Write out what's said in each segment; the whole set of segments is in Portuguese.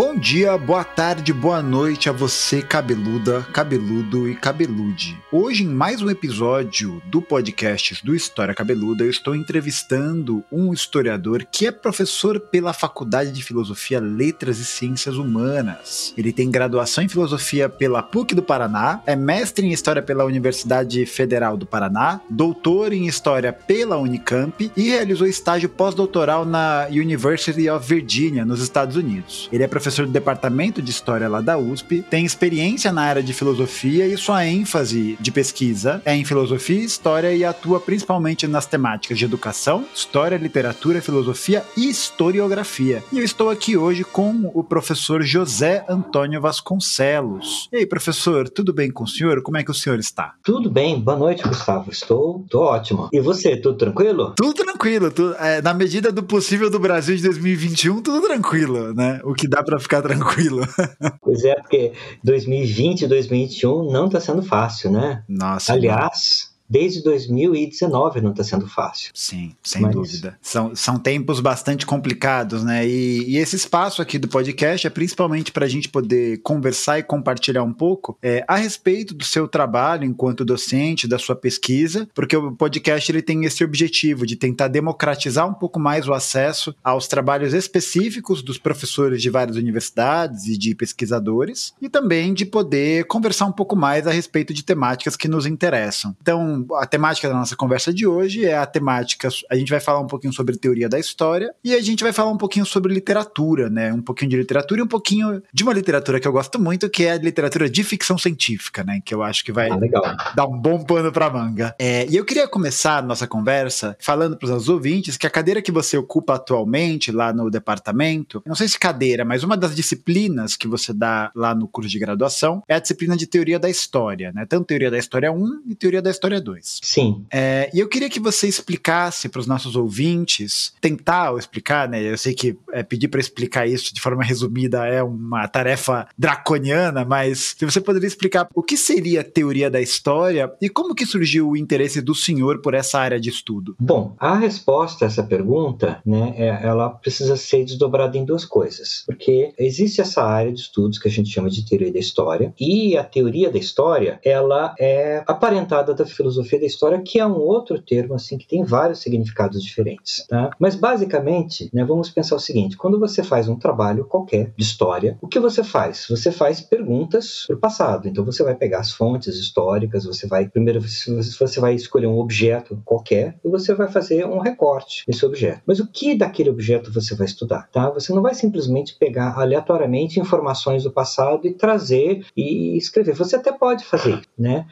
Bom dia, boa tarde, boa noite a você, cabeluda, cabeludo e cabelude. Hoje, em mais um episódio do podcast do História Cabeluda, eu estou entrevistando um historiador que é professor pela Faculdade de Filosofia, Letras e Ciências Humanas. Ele tem graduação em Filosofia pela PUC do Paraná, é mestre em História pela Universidade Federal do Paraná, doutor em História pela Unicamp e realizou estágio pós-doutoral na University of Virginia, nos Estados Unidos. Ele é professor do departamento de história lá da USP, tem experiência na área de filosofia e sua ênfase de pesquisa é em filosofia e história e atua principalmente nas temáticas de educação, história, literatura, filosofia e historiografia. E eu estou aqui hoje com o professor José Antônio Vasconcelos. E aí, professor, tudo bem com o senhor? Como é que o senhor está? Tudo bem, boa noite, Gustavo. Estou, estou ótimo. E você, tudo tranquilo? Tudo tranquilo, tudo, é, na medida do possível do Brasil de 2021, tudo tranquilo, né? O que dá para ficar tranquilo. Pois é, porque 2020 e 2021 não está sendo fácil, né? Nossa. Aliás, desde 2019 não está sendo fácil. Sim, sem Mas... dúvida. São, são tempos bastante complicados, né? E, e esse espaço aqui do podcast é principalmente para a gente poder conversar e compartilhar um pouco é, a respeito do seu trabalho enquanto docente, da sua pesquisa, porque o podcast ele tem esse objetivo de tentar democratizar um pouco mais o acesso aos trabalhos específicos dos professores de várias universidades e de pesquisadores, e também de poder conversar um pouco mais a respeito de temáticas que nos interessam. Então, a temática da nossa conversa de hoje é a temática. A gente vai falar um pouquinho sobre teoria da história e a gente vai falar um pouquinho sobre literatura, né? Um pouquinho de literatura e um pouquinho de uma literatura que eu gosto muito, que é a literatura de ficção científica, né? Que eu acho que vai ah, dar um bom pano pra manga. É, e eu queria começar a nossa conversa falando para os ouvintes que a cadeira que você ocupa atualmente lá no departamento, não sei se cadeira, mas uma das disciplinas que você dá lá no curso de graduação é a disciplina de teoria da história, né? Tanto teoria da história 1 e teoria da história 2. 2. Sim. É, e eu queria que você explicasse para os nossos ouvintes, tentar explicar, né? Eu sei que é, pedir para explicar isso de forma resumida é uma tarefa draconiana, mas se você poderia explicar o que seria a teoria da história e como que surgiu o interesse do senhor por essa área de estudo? Bom, a resposta a essa pergunta, né, é, ela precisa ser desdobrada em duas coisas, porque existe essa área de estudos que a gente chama de teoria da história e a teoria da história, ela é aparentada da filosofia filosofia da história, que é um outro termo assim que tem vários significados diferentes. Tá? Mas basicamente, né, vamos pensar o seguinte: quando você faz um trabalho qualquer de história, o que você faz? Você faz perguntas para o passado. Então você vai pegar as fontes históricas, você vai primeiro você vai escolher um objeto qualquer e você vai fazer um recorte desse objeto. Mas o que daquele objeto você vai estudar? Tá? Você não vai simplesmente pegar aleatoriamente informações do passado e trazer e escrever. Você até pode fazer, né?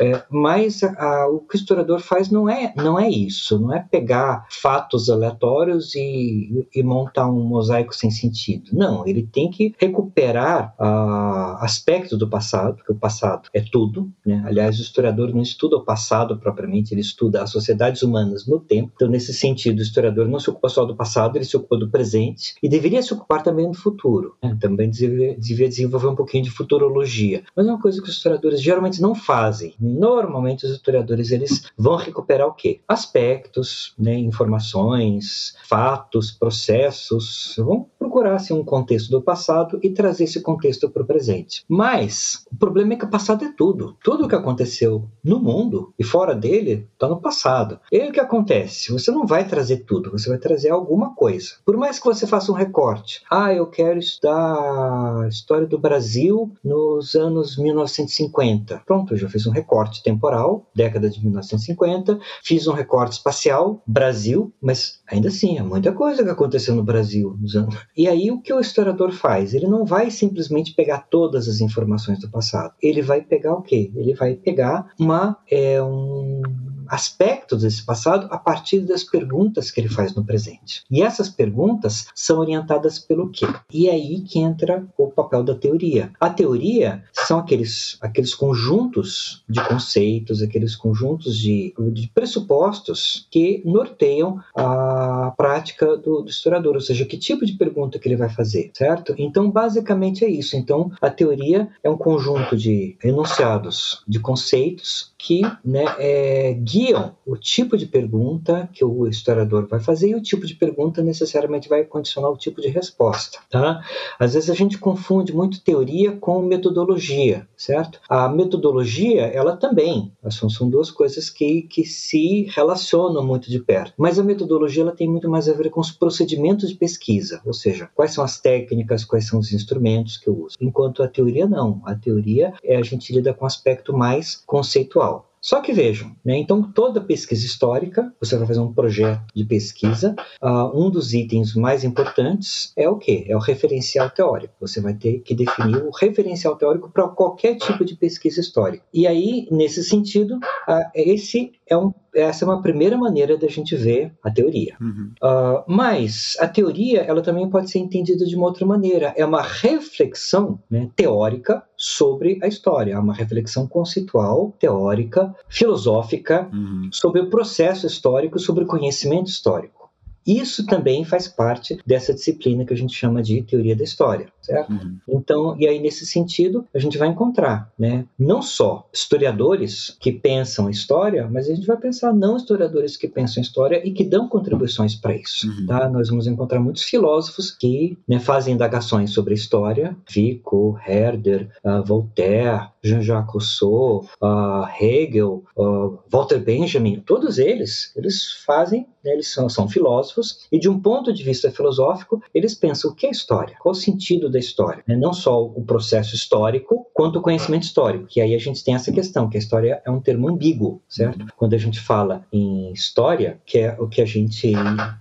É, mas a, o que o historiador faz não é, não é isso, não é pegar fatos aleatórios e, e montar um mosaico sem sentido. Não, ele tem que recuperar uh, aspectos do passado, porque o passado é tudo. Né? Aliás, o historiador não estuda o passado propriamente, ele estuda as sociedades humanas no tempo. Então, nesse sentido, o historiador não se ocupa só do passado, ele se ocupa do presente e deveria se ocupar também do futuro. Né? Também devia, devia desenvolver um pouquinho de futurologia. Mas é uma coisa que os historiadores geralmente não fazem. Normalmente, os historiadores historiadores eles vão recuperar o quê? Aspectos, né, informações, fatos, processos, vão procurar assim, um contexto do passado e trazer esse contexto para o presente. Mas o problema é que o passado é tudo. Tudo o que aconteceu no mundo e fora dele está no passado. E aí o que acontece? Você não vai trazer tudo, você vai trazer alguma coisa. Por mais que você faça um recorte, ah, eu quero estudar a história do Brasil nos anos 1950. Pronto, eu já fiz um recorte temporal, década de 1950, fiz um recorte espacial, Brasil, mas ainda assim, é muita coisa que aconteceu no Brasil nos anos. E aí o que o historiador faz? Ele não vai simplesmente pegar todas as informações do passado. Ele vai pegar o quê? Ele vai pegar uma é, um aspectos desse passado a partir das perguntas que ele faz no presente. E essas perguntas são orientadas pelo quê? E é aí que entra o papel da teoria. A teoria são aqueles, aqueles conjuntos de conceitos, aqueles conjuntos de, de pressupostos que norteiam a a prática do, do, historiador, ou seja, que tipo de pergunta que ele vai fazer, certo? Então, basicamente é isso. Então, a teoria é um conjunto de enunciados, de conceitos que né, é, guiam o tipo de pergunta que o historiador vai fazer e o tipo de pergunta necessariamente vai condicionar o tipo de resposta. Tá? Às vezes a gente confunde muito teoria com metodologia, certo? A metodologia, ela também, são, são duas coisas que, que se relacionam muito de perto, mas a metodologia ela tem muito mais a ver com os procedimentos de pesquisa, ou seja, quais são as técnicas, quais são os instrumentos que eu uso, enquanto a teoria não. A teoria é a gente lida com aspecto mais conceitual. Só que vejam, né, então toda pesquisa histórica, você vai fazer um projeto de pesquisa, uh, um dos itens mais importantes é o quê? É o referencial teórico. Você vai ter que definir o referencial teórico para qualquer tipo de pesquisa histórica. E aí, nesse sentido, uh, esse é um essa é uma primeira maneira da gente ver a teoria. Uhum. Uh, mas a teoria ela também pode ser entendida de uma outra maneira. É uma reflexão né, teórica sobre a história, é uma reflexão conceitual, teórica, filosófica uhum. sobre o processo histórico, sobre o conhecimento histórico. Isso também faz parte dessa disciplina que a gente chama de teoria da história, certo? Uhum. Então, e aí nesse sentido, a gente vai encontrar, né, não só historiadores que pensam história, mas a gente vai pensar não historiadores que pensam história e que dão contribuições para isso, uhum. tá? Nós vamos encontrar muitos filósofos que né, fazem indagações sobre a história, Vico, Herder, uh, Voltaire, Jean-Jacques Rousseau, uh, Hegel, uh, Walter Benjamin, todos eles, eles fazem, né, eles são, são filósofos filósofos, e de um ponto de vista filosófico, eles pensam o que é história, qual o sentido da história, né? não só o processo histórico, quanto o conhecimento histórico. Que aí a gente tem essa questão, que a história é um termo ambíguo, certo? Uhum. Quando a gente fala em história, que é o que a gente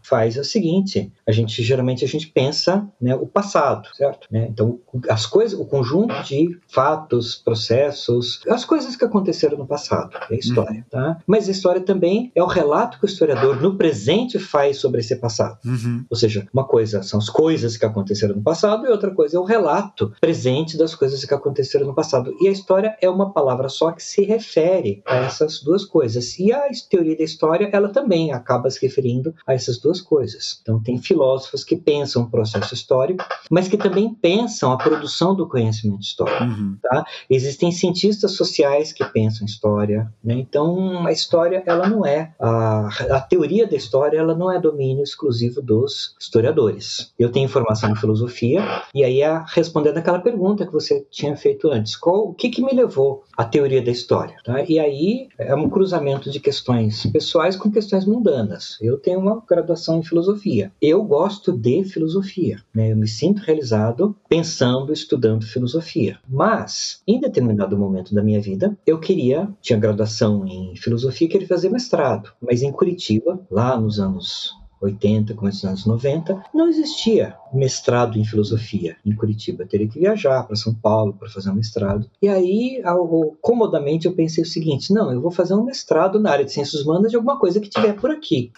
faz é o seguinte: a gente geralmente a gente pensa né, o passado, certo? Né? Então as coisas, o conjunto de fatos, processos, as coisas que aconteceram no passado, é história, uhum. tá? Mas a história também é o relato que o historiador no presente faz sobre esse passado. Uhum. Ou seja, uma coisa são as coisas que aconteceram no passado e outra coisa é o relato presente das coisas que aconteceram no passado. E a história é uma palavra só que se refere a essas duas coisas. E a teoria da história, ela também acaba se referindo a essas duas coisas. Então, tem filósofos que pensam o processo histórico, mas que também pensam a produção do conhecimento histórico. Uhum. Tá? Existem cientistas sociais que pensam história. Né? Então, a história, ela não é a, a teoria da história, ela não é domínio domínio exclusivo dos historiadores. Eu tenho formação em filosofia, e aí, a, respondendo aquela pergunta que você tinha feito antes, qual, o que, que me levou à teoria da história? Tá? E aí é um cruzamento de questões pessoais com questões mundanas. Eu tenho uma graduação em filosofia. Eu gosto de filosofia. Né? Eu me sinto realizado pensando, estudando filosofia. Mas, em determinado momento da minha vida, eu queria, tinha graduação em filosofia, queria fazer mestrado. Mas em Curitiba, lá nos anos 80, começo dos anos 90, não existia mestrado em filosofia em Curitiba. Eu teria que viajar para São Paulo para fazer um mestrado. E aí, ao, comodamente, eu pensei o seguinte: não, eu vou fazer um mestrado na área de ciências humanas de alguma coisa que tiver por aqui.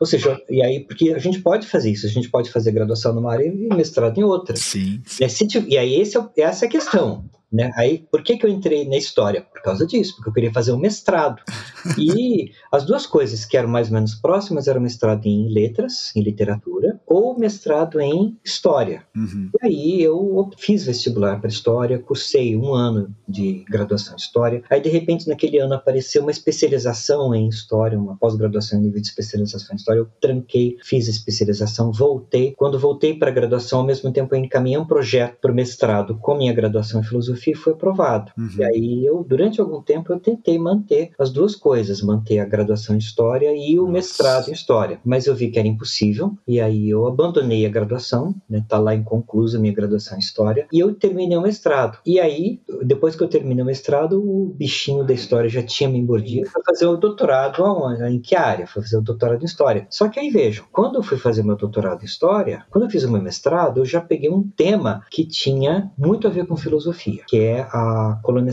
Ou seja, e aí, porque a gente pode fazer isso, a gente pode fazer graduação numa área e mestrado em outra. Sim. E aí, esse, é essa é a questão. Né? Aí, por que, que eu entrei na história? Por causa disso, porque eu queria fazer um mestrado. E as duas coisas que eram mais ou menos próximas eram mestrado em letras, em literatura, ou mestrado em história. Uhum. E aí eu fiz vestibular para história, cursei um ano de graduação em história. Aí, de repente, naquele ano apareceu uma especialização em história, uma pós-graduação em nível de especialização em história. Eu tranquei, fiz a especialização, voltei. Quando voltei para a graduação, ao mesmo tempo eu encaminhei um projeto para o mestrado com minha graduação em filosofia filosofia foi aprovado. Uhum. E aí eu, durante algum tempo, eu tentei manter as duas coisas, manter a graduação em História e o Nossa. mestrado em História. Mas eu vi que era impossível, e aí eu abandonei a graduação, né, tá lá inconclusa a minha graduação em História, e eu terminei o mestrado. E aí, depois que eu terminei o mestrado, o bichinho da História já tinha me mordido, foi fazer o doutorado aonde? Em que área? Foi fazer o doutorado em História. Só que aí vejam, quando eu fui fazer meu doutorado em História, quando eu fiz o meu mestrado, eu já peguei um tema que tinha muito a ver com filosofia que é a colônia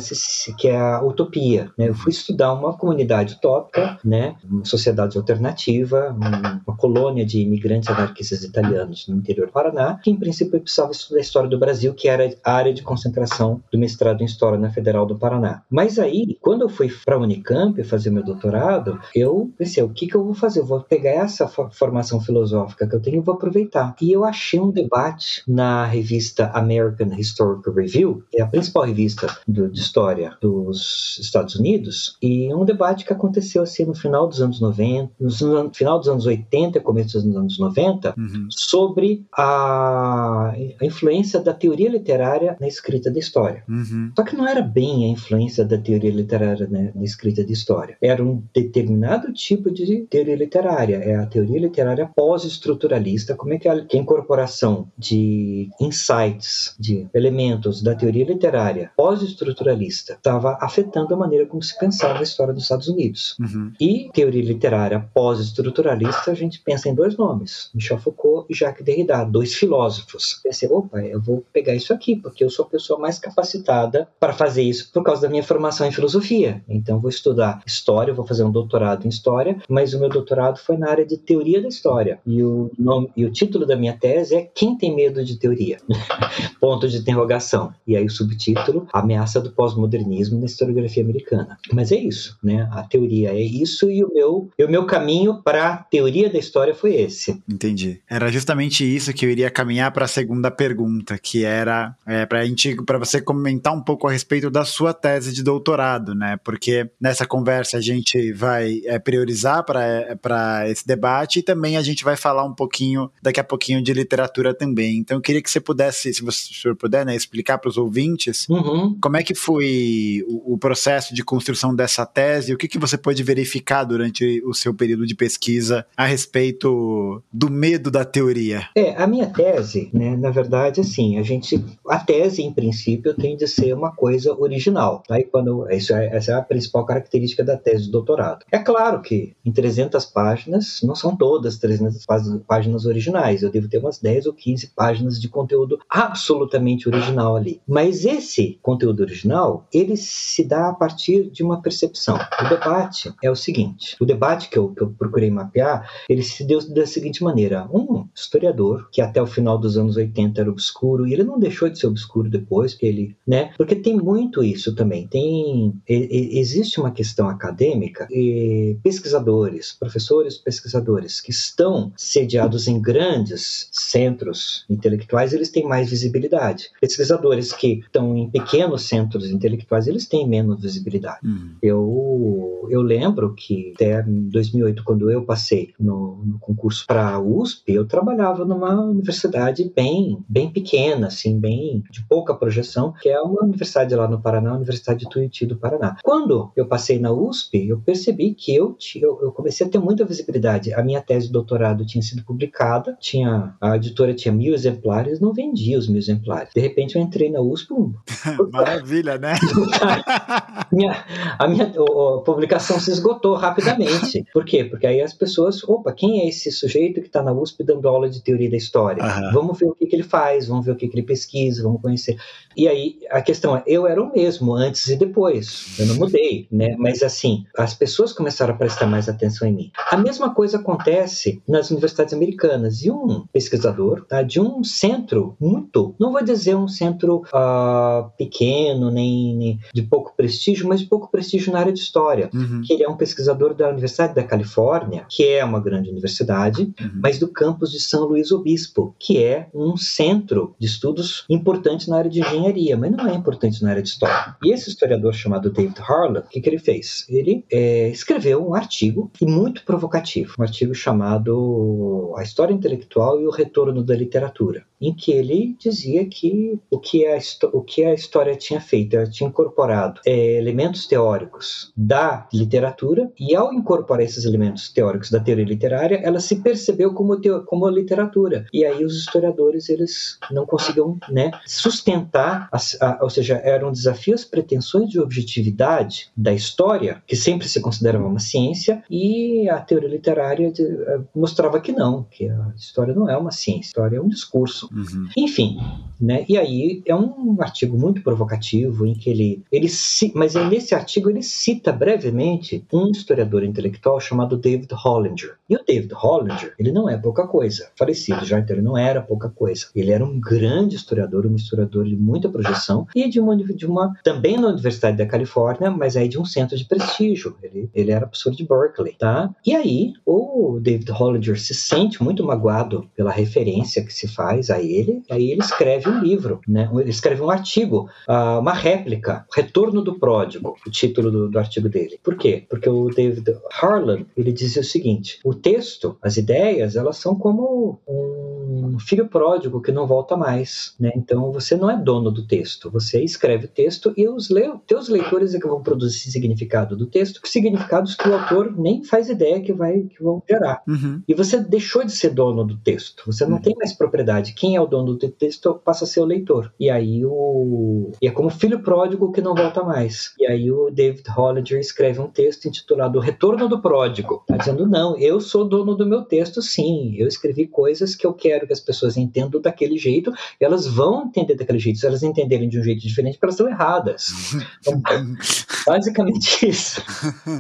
que é a utopia. Né? Eu fui estudar uma comunidade utópica, né? uma sociedade alternativa, uma colônia de imigrantes anarquistas italianos no interior do Paraná, que em princípio precisavam estudar a história do Brasil, que era a área de concentração do mestrado em História na Federal do Paraná. Mas aí, quando eu fui para a Unicamp fazer meu doutorado, eu pensei, o que, que eu vou fazer? Eu vou pegar essa formação filosófica que eu tenho e vou aproveitar. E eu achei um debate na revista American Historical Review, que é a principal revista do, de história dos Estados Unidos, e um debate que aconteceu assim no final dos anos 90, no final dos anos 80 e começo dos anos 90, uhum. sobre a, a, influência da teoria literária na escrita da história. Uhum. Só que não era bem a influência da teoria literária né, na escrita de história. Era um determinado tipo de teoria literária. É a teoria literária pós-estruturalista. Como é que a, que a incorporação de insights, de elementos da teoria literária pós-estruturalista estava afetando a maneira como se pensava a história dos Estados Unidos. Uhum. E teoria literária pós-estruturalista, a gente pensa em dois nomes, Michel Foucault e Jacques Derrida, dois filósofos. Pensei, opa, eu vou pegar isso aqui, porque eu sou a pessoa mais capacitada para fazer isso por causa da minha formação em filosofia. Então, vou estudar história, vou fazer um doutorado em história, mas o meu doutorado foi na área de teoria da história. E o, nome, e o título da minha tese é Quem tem medo de teoria? Ponto de interrogação. E aí o subtítulo, Ameaça do pós-modernismo na historiografia americana. Mas é isso, né? A teoria é isso e o meu, e o meu caminho para a teoria da história foi esse. Entendi. Era justamente isso que eu iria caminhar para a segunda pergunta, que era é, para para você comentar um pouco a respeito da sua tese de doutorado, né? Porque nessa conversa a gente vai é, priorizar para esse debate e também a gente vai falar um pouquinho daqui a pouquinho de literatura também. Então eu queria que você pudesse, se você se puder, né, explicar para os ouvintes uhum. como é que foi o, o, processo de construção dessa tese, o que, que você pôde verificar durante o seu período de pesquisa a respeito do medo da teoria. É, a minha tese, né, na verdade, assim, a gente, a tese em princípio tem de ser uma coisa original, tá? E quando isso é, essa é a principal característica da tese de doutorado. É claro que em 300 páginas não são todas 300 páginas originais, eu devo ter umas 10 ou 15 páginas de conteúdo absolutamente original ali. Mas esse conteúdo original, ele se dá a partir de uma percepção. O debate é o seguinte: o debate que eu, que eu procurei mapear, ele se deu da seguinte maneira: um historiador que até o final dos anos 80 era obscuro e ele não deixou de ser obscuro depois, que ele, né? Porque tem muito isso também. Tem existe uma questão acadêmica e pesquisadores, professores, pesquisadores que estão sediados em grandes centros intelectuais, eles têm mais visibilidade. Pesquisadores que estão em pequenos centros intelectuais, eles têm menos visibilidade. Uhum. Eu, eu lembro que até 2008, quando eu passei no, no concurso para a USP, eu trabalhava numa universidade bem, bem pequena, assim, bem de pouca projeção, que é uma universidade lá no Paraná, a Universidade de Tuiuti do Paraná. Quando eu passei na USP, eu percebi que eu, eu, eu comecei a ter muita visibilidade. A minha tese de doutorado tinha sido publicada, tinha a editora tinha mil exemplares, não vendia os mil exemplares. De repente eu entrei na USP, um... maravilha, né? minha, a minha a publicação se esgotou rapidamente. Por quê? Porque aí as pessoas, opa, quem é esse sujeito que está na USP dando aula de teoria da história? Uhum. Vamos ver o que, que, ele faz, vamos ver o que, que ele pesquisa, vamos conhecer. E aí a questão é, eu era o mesmo antes e depois, eu não mudei, né? Mas assim, as pessoas começaram a prestar mais atenção em mim. A mesma coisa acontece nas universidades americanas. E um pesquisador tá, de um centro muito, não vou dizer um centro uh, pequeno, nem, nem, de pouco prestígio, mas de pouco prestígio na área de história, uhum. que ele é um pesquisador da Universidade da Califórnia, que é uma grande universidade, uhum. mas do campus de São Luís Obispo, que é um centro de estudos importante na área de engenharia, mas não é importante na área de história. E esse historiador chamado David Harlan, o que, que ele fez? Ele é, escreveu um artigo muito provocativo, um artigo chamado A História Intelectual e o Retorno da Literatura, em que ele dizia que o que a, o que a história tinha feito, ela tinha incorporado é, elementos teóricos da literatura, e ao incorporar esses elementos teóricos da teoria literária, ela se percebeu como, teo, literatura. E aí os historiadores eles não conseguiam né, sustentar, a, a, ou seja, eram desafios, pretensões de objetividade da história, que sempre se considerava uma ciência, e a teoria literária de, mostrava que não, que a história não é uma ciência, a história é um discurso. Uhum. Enfim, né? E aí é um artigo muito provocativo em que ele, ele mas nesse artigo ele cita brevemente um historiador intelectual chamado David Hollinger. E o David Hollinger, ele não é pouca coisa, falecido já, então ele não era pouca coisa. Ele era um grande historiador, um historiador de muita projeção e de uma, de uma também na Universidade da Califórnia, mas aí de um centro de prestígio. Ele, ele era professor de Berkeley, tá? E aí o David Hollinger se sente muito magoado pela referência que se faz a ele, aí ele escreve um livro, né? Ele escreve um artigo, uh, uma réplica, Retorno do Pródigo, o título do, do artigo dele. Por quê? Porque o David Harlan, ele dizia o seguinte, o texto, as ideias, elas são como um filho pródigo que não volta mais, né? Então você não é dono do texto, você escreve o texto e os le teus leitores é que vão produzir significado do texto, significados que o autor nem faz ideia que vai que vão gerar. Uhum. E você deixou de ser dono do texto, você não uhum. tem mais propriedade. Quem é o dono do texto passa a ser o leitor. E aí o e é como filho pródigo que não volta mais. E aí o David Hollinger escreve um texto intitulado O Retorno do Pródigo, tá dizendo não, eu sou dono do meu texto, sim. Eu escrevi coisas que eu quero que as pessoas entendam daquele jeito. E elas vão entender daquele jeito. Se elas entenderem de um jeito diferente, elas estão erradas. Então, basicamente isso.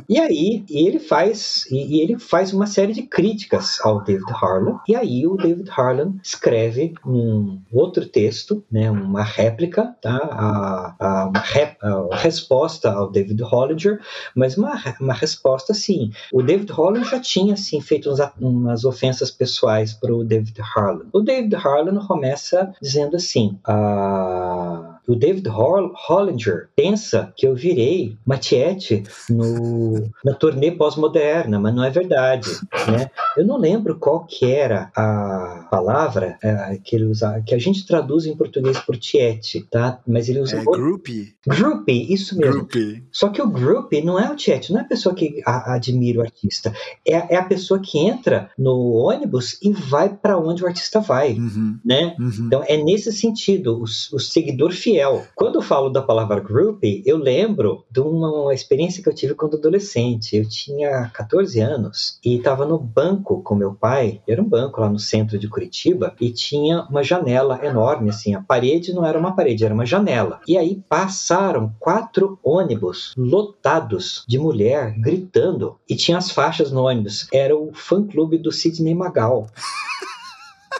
E aí ele faz e, e ele faz uma série de críticas ao David Harlan. E aí o David Harlan escreve um outro texto, né, uma réplica, tá, a, a, uma a resposta ao David Hollinger, mas uma, uma resposta assim. O David Hollinger já tinha assim feito uns, umas ofensas pessoais para o David Harlan. O David Harlan começa dizendo assim. a o David Hollinger pensa que eu virei Matiete no, na turnê pós-moderna, mas não é verdade, né? Eu não lembro qual que era a palavra é, que ele usa, que a gente traduz em português por tiete, tá? Mas ele usa... É, groupie. Groupie, isso mesmo. Groupie. Só que o groupie não é o tiete, não é a pessoa que a, admira o artista, é, é, a pessoa que entra no ônibus e vai para onde o artista vai, uhum. né? Uhum. Então é nesse sentido, o, o seguidor fiel fiel. Quando eu falo da palavra groupie, eu lembro de uma experiência que eu tive quando adolescente. Eu tinha 14 anos e estava no banco com meu pai, era um banco lá no centro de Curitiba, e tinha uma janela enorme, assim, a parede não era uma parede, era uma janela. E aí passaram quatro ônibus lotados de mulher gritando, e tinha as faixas no ônibus. Era o fã-clube do Sidney Magal.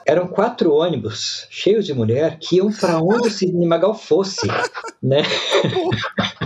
eram quatro ônibus cheios de mulher que iam para onde o Sidney Magal fosse, né?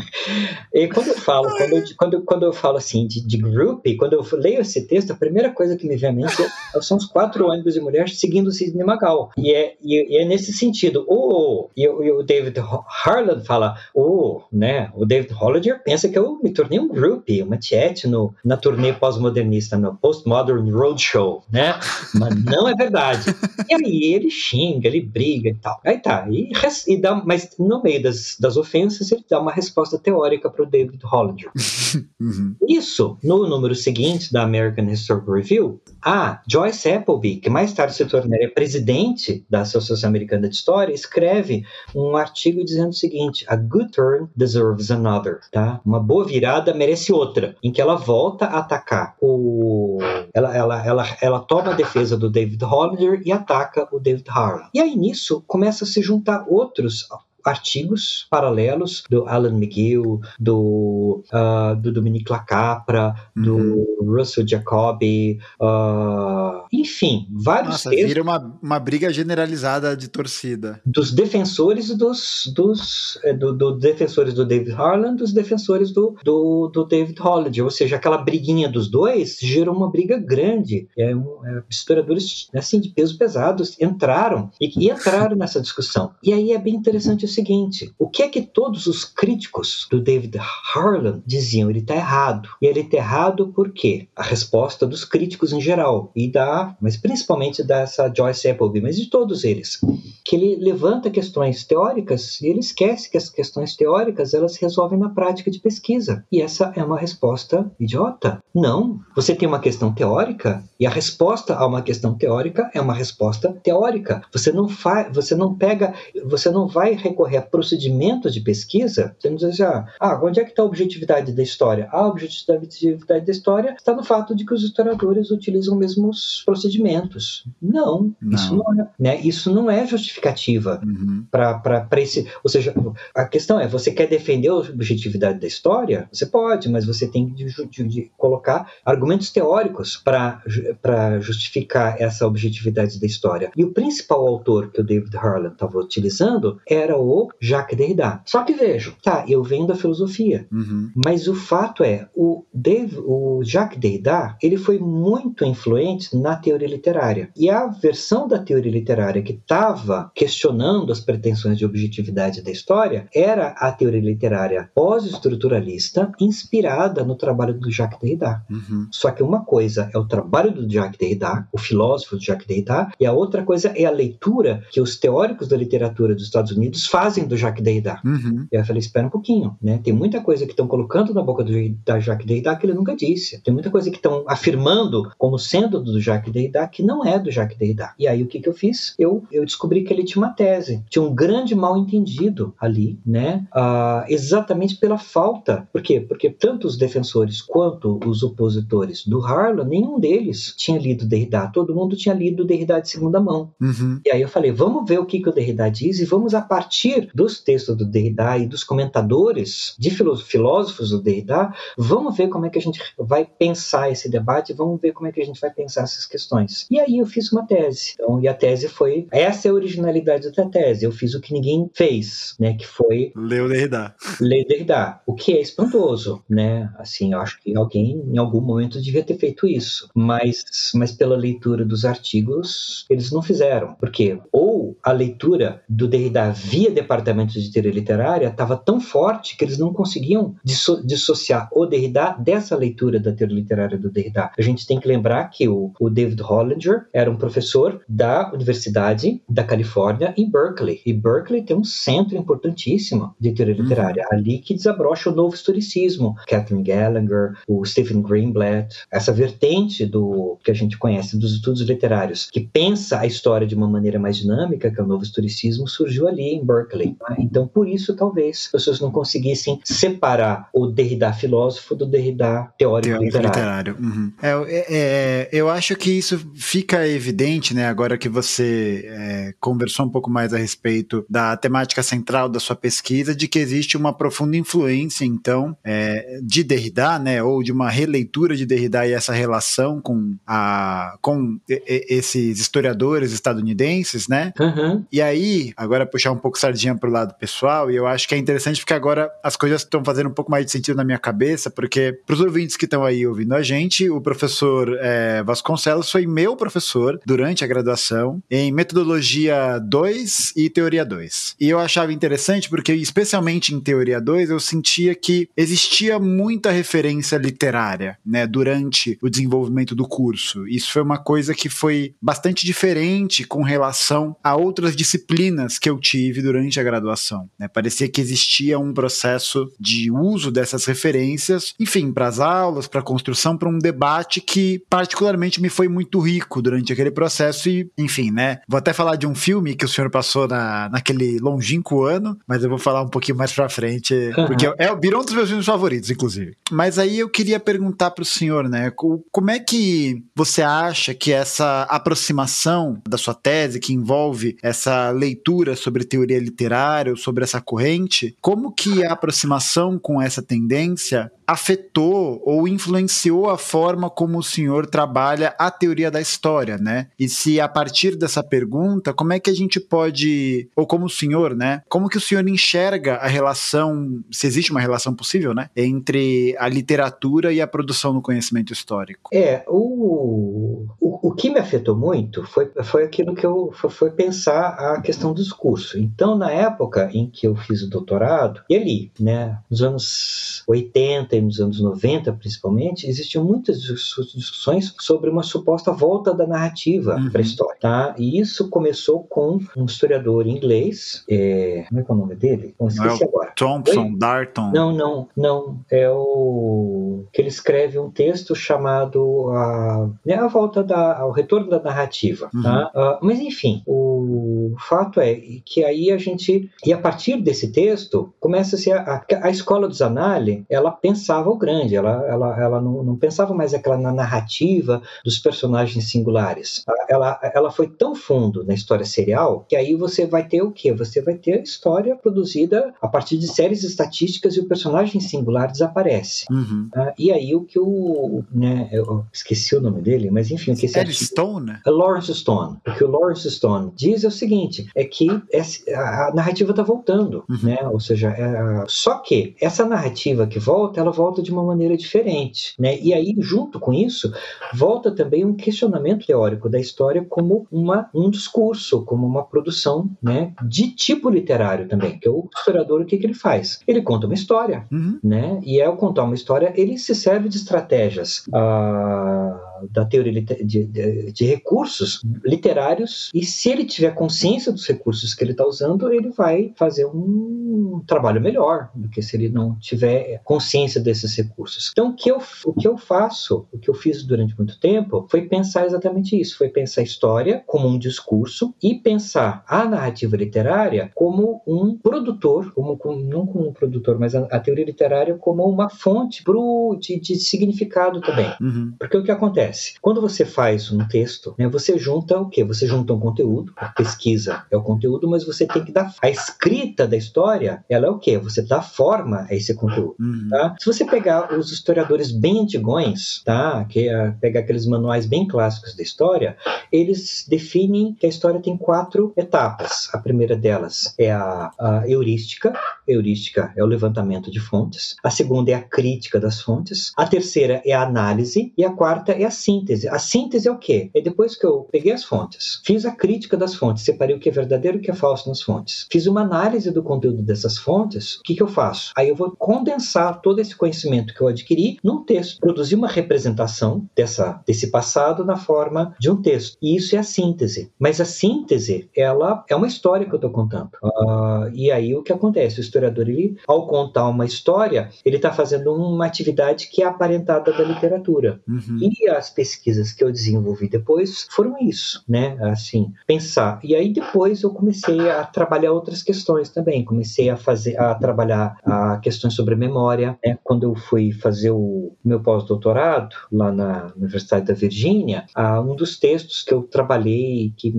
E quando eu falo, quando eu, quando, quando eu falo assim de, de group, quando eu leio esse texto, a primeira coisa que me vem à mente é, são os quatro ônibus de mulheres seguindo o Sidney Magal. E é, e, é nesse sentido. O, e, e, o David Harlan fala, o, né, o David Hollinger pensa que eu me tornei um group, uma chat no, na turnê pós-modernista, no Postmodern Roadshow, né? Mas não é verdade. E aí ele xinga, ele briga e tal. Aí tá, e, e dá, mas no meio das, das ofensas ele dá uma resposta teórica para o David Hollinger. uhum. Isso, no número seguinte da American Historical Review, a Joyce Appleby, que mais tarde se tornaria presidente da Associação Americana de História, escreve um artigo dizendo o seguinte: A good turn deserves another, tá? Uma boa virada merece outra, em que ela volta a atacar o ela, ela, ela, ela toma a defesa do David Hollinger e ataca o David Harlan. E aí nisso começa a se juntar outros artigos paralelos do Alan McGill, do, uh, do Dominique Lacapra, uhum. do Russell Jacobi, uh, enfim, vários Nossa, textos. vira uma, uma briga generalizada de torcida. Dos defensores dos, dos é, do, do, defensores do David Harlan, dos defensores do, do, do David Holliday, ou seja, aquela briguinha dos dois gerou uma briga grande. É, um, é, historiadores assim, de peso pesados entraram e, e entraram nessa discussão. E aí é bem interessante seguinte: o que é que todos os críticos do David Harlan diziam? Ele está errado. E ele está errado por quê? A resposta dos críticos em geral, e da, mas principalmente dessa Joyce Appleby, mas de todos eles, que ele levanta questões teóricas e ele esquece que as questões teóricas elas se resolvem na prática de pesquisa. E essa é uma resposta idiota. Não. Você tem uma questão teórica e a resposta a uma questão teórica é uma resposta teórica. Você não faz, você não pega, você não vai reconhecer recorrer a procedimentos de pesquisa, diz assim, ah, ah, onde é que está a objetividade da história? A objetividade da história está no fato de que os historiadores utilizam os mesmos procedimentos. Não, não. isso não é, né? Isso não é justificativa uhum. para esse, ou seja, a questão é, você quer defender a objetividade da história? Você pode, mas você tem que de, de, de colocar argumentos teóricos para justificar essa objetividade da história. E o principal autor que o David Harlan estava utilizando era o Jacques Derrida. Só que vejo, tá, eu venho da filosofia, uhum. mas o fato é, o, Dave, o Jacques Derrida, ele foi muito influente na teoria literária. E a versão da teoria literária que estava questionando as pretensões de objetividade da história era a teoria literária pós-estruturalista, inspirada no trabalho do Jacques Derrida. Uhum. Só que uma coisa é o trabalho do Jacques Derrida, o filósofo do Jacques Derrida, e a outra coisa é a leitura que os teóricos da literatura dos Estados Unidos fazem do Jacques Derrida. Uhum. E aí eu falei, espera um pouquinho, né? Tem muita coisa que estão colocando na boca do da Jacques Derrida que ele nunca disse. Tem muita coisa que estão afirmando como sendo do Jacques Derrida que não é do Jacques Derrida. E aí o que, que eu fiz? Eu, eu descobri que ele tinha uma tese, tinha um grande mal entendido ali, né? Ah, exatamente pela falta. Por quê? Porque tanto os defensores quanto os opositores do Harlan, nenhum deles tinha lido Derrida. Todo mundo tinha lido Derrida de segunda mão. Uhum. E aí eu falei, vamos ver o que, que o Derrida diz e vamos a partir dos textos do Derrida e dos comentadores de filósofos do Derrida, vamos ver como é que a gente vai pensar esse debate, vamos ver como é que a gente vai pensar essas questões. E aí eu fiz uma tese. Então, e a tese foi, essa é a originalidade da tese. Eu fiz o que ninguém fez, né, que foi ler o Derrida. Ler Derrida, o que é espantoso, né? Assim, eu acho que alguém em algum momento devia ter feito isso, mas mas pela leitura dos artigos, eles não fizeram. Porque ou a leitura do Derrida via departamento de teoria literária estava tão forte que eles não conseguiam disso dissociar o Derrida dessa leitura da teoria literária do Derrida. A gente tem que lembrar que o, o David Hollinger era um professor da Universidade da Califórnia em Berkeley. E Berkeley tem um centro importantíssimo de teoria uhum. literária. Ali que desabrocha o novo historicismo. Catherine Gallagher, o Stephen Greenblatt, essa vertente do que a gente conhece dos estudos literários, que pensa a história de uma maneira mais dinâmica, que é o novo historicismo, surgiu ali em Berkeley. Né? Então, por isso, talvez, as pessoas não conseguissem separar o Derrida filósofo do Derrida teórico, teórico literário. literário. Uhum. É, é, é, eu acho que isso fica evidente, né, agora que você é, conversou um pouco mais a respeito da temática central da sua pesquisa, de que existe uma profunda influência, então, é, de Derrida, né, ou de uma releitura de Derrida e essa relação com, a, com esses historiadores estadunidenses, né? Uhum. E aí, agora puxar um pouco sardinha pro lado pessoal, e eu acho que é interessante porque agora as coisas estão fazendo um pouco mais de sentido na minha cabeça, porque para os ouvintes que estão aí ouvindo a gente, o professor é, Vasconcelos foi meu professor durante a graduação em metodologia 2 e teoria 2. E eu achava interessante porque, especialmente em teoria 2, eu sentia que existia muita referência literária, né, durante o desenvolvimento do curso. Isso foi uma coisa que foi bastante diferente com relação a outras disciplinas que eu tive durante a graduação. Né? Parecia que existia um processo de uso dessas referências, enfim, para as aulas, para a construção, para um debate que particularmente me foi muito rico durante aquele processo e, enfim, né? Vou até falar de um filme que o senhor passou na, naquele longínquo ano, mas eu vou falar um pouquinho mais para frente, porque é, é, virou um dos meus filmes favoritos, inclusive. Mas aí eu queria perguntar para o senhor, né, como é que você acha que essa aproximação da sua tese, que envolve essa leitura sobre teoria literária, ou sobre essa corrente, como que a aproximação com essa tendência afetou ou influenciou a forma como o senhor trabalha a teoria da história, né? E se a partir dessa pergunta, como é que a gente pode, ou como o senhor, né? Como que o senhor enxerga a relação, se existe uma relação possível, né? Entre a literatura e a produção do conhecimento histórico? É, o, o, o que me afetou muito foi, foi aquilo que eu foi pensar a questão do discurso. Então, na época em que eu fiz o doutorado, e ali, né, nos anos 80 nos anos 90 principalmente, existiam muitas discussões sobre uma suposta volta da narrativa uhum. para a história. Tá? E isso começou com um historiador inglês, é... como é que é o nome dele? Não, esqueci é agora. Thompson, Oi? Darton. Não, não, não. É o que ele escreve um texto chamado a, né, a volta da ao retorno da narrativa. Uhum. Tá? Uh, mas enfim, o fato é que aí a gente, e a partir desse texto, começa-se a, a, a, escola dos Anali, ela pensava o grande, ela, ela, ela não, não pensava mais aquela na narrativa dos personagens singulares. Ela, ela foi tão fundo na história serial que aí você vai ter o quê? Você vai ter a história produzida a partir de séries estatísticas e o personagem singular desaparece. Uhum. Uh, e aí o que o. Né, eu esqueci o nome dele, mas enfim. O que Ed Stone? É Lawrence Stone. O que o Lawrence Stone diz é o seguinte: é que a narrativa está voltando. Uhum. Né? Ou seja, é, só que essa narrativa que volta, ela volta de uma maneira diferente. Né? E aí, junto com isso, volta também um questionamento teórico da história como uma, um discurso, como uma produção né, de tipo literário também. Que é o historiador, o que, que ele faz? Ele conta uma história. Uhum. Né? E ao contar uma história, ele se serve de estratégias. Ah, da teoria de, de, de, recursos literários e se ele tiver consciência dos recursos que ele está usando, ele vai fazer um trabalho melhor do que se ele não tiver consciência desses recursos. Então, o que eu, o que eu faço, o que eu fiz durante muito tempo, foi pensar exatamente isso, foi pensar a história como um discurso e pensar a narrativa literária como um produtor, como, como não como um produtor, mas a, a teoria literária como uma fonte pro, de, de significado também. Uhum. Porque o que acontece? Acontece? Quando você faz um texto, né, você junta o quê? Você junta um conteúdo, a pesquisa é o conteúdo, mas você tem que dar a escrita da história, ela é o quê? Você dá forma a esse conteúdo, uhum. tá? Se você pegar os historiadores bem antigões, tá? Que é pegar aqueles manuais bem clássicos da história, eles definem que a história tem quatro etapas. A primeira delas é a, a heurística, heurística é o levantamento de fontes. A segunda é a crítica das fontes. A terceira é a análise e a quarta é a síntese. A síntese é o quê? É depois que eu peguei as fontes, fiz a crítica das fontes, separei o que é verdadeiro e o que é falso nas fontes, fiz uma análise do conteúdo dessas fontes, o que, que eu faço? Aí eu vou condensar todo esse conhecimento que eu adquiri num texto, produzir uma representação dessa, desse passado na forma de um texto. E isso é a síntese. Mas a síntese, ela é uma história que eu estou contando. Uh, e aí o que acontece? O historiador, ele, ao contar uma história, ele está fazendo uma atividade que é aparentada da literatura. Uhum. E as pesquisas que eu desenvolvi depois foram isso, né? Assim, pensar. E aí depois eu comecei a trabalhar outras questões também. Comecei a fazer, a trabalhar a questões sobre memória. Né? Quando eu fui fazer o meu pós-doutorado lá na Universidade da Virgínia, um dos textos que eu trabalhei que,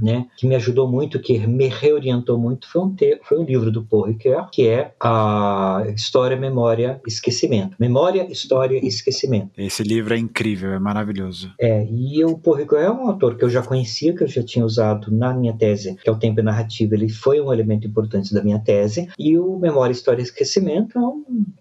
né, que me ajudou muito, que me reorientou muito, foi um, te foi um livro do Paul Ricoeur, que é a História, Memória, Esquecimento. Memória, História e Esquecimento. Esse livro é incrível é maravilhoso. É, e o Porrico é um autor que eu já conhecia, que eu já tinha usado na minha tese, que é o tempo e narrativa, ele foi um elemento importante da minha tese, e o Memória, História e Esquecimento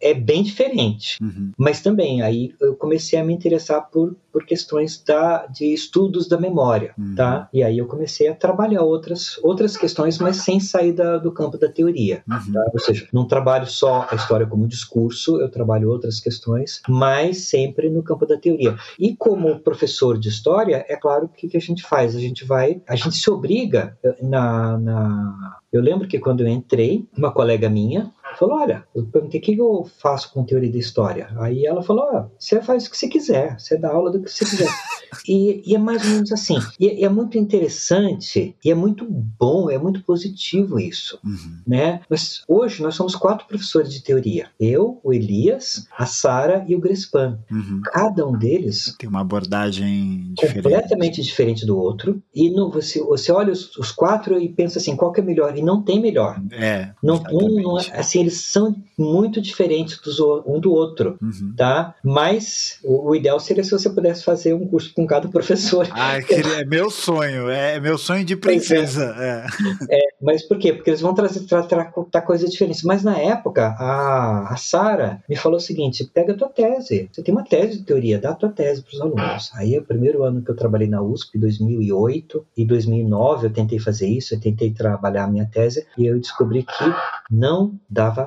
é, é bem diferente. Uhum. Mas também, aí eu comecei a me interessar por, por questões da, de estudos da memória, uhum. tá? E aí eu comecei a trabalhar outras, outras questões, mas sem sair da, do campo da teoria, uhum. Tá? Ou seja, não trabalho só a história como discurso, eu trabalho outras questões, mas sempre no campo da teoria. E como professor de história, é claro que que a gente faz, a gente vai, a gente se obriga na, na... eu lembro que quando eu entrei, uma colega minha falou: Olha, eu perguntei o que eu faço com teoria da história. Aí ela falou: oh, Você faz o que você quiser, você dá aula do que você quiser. e, e, é mais ou menos assim. E, e, é muito interessante, e é muito bom, é muito positivo isso. Uhum. Né? Mas hoje nós somos quatro professores de teoria: eu, o Elias, a Sara e o Grespan. Uhum. Cada um deles tem uma abordagem diferente. completamente diferente do outro. E no, você, você olha os, os, quatro e pensa assim: qual que é melhor? E não tem melhor. É. Não, um, não é, assim, eles são muito diferentes dos, um do outro, uhum. tá? Mas o, o, ideal seria se você pudesse fazer um curso com cada professor. Ah, é meu sonho, é meu sonho de princesa. É. é. mas por quê? Porque eles vão trazer tra, tra, tra coisas diferentes. Mas na época, a, a Sara me falou o seguinte: pega a tua tese. Você tem uma tese de teoria, dá a tua tese para os alunos. Aí, o primeiro ano que eu trabalhei na USP, 2008, e 2009 eu tentei fazer isso, eu tentei trabalhar a minha tese, e eu descobri que não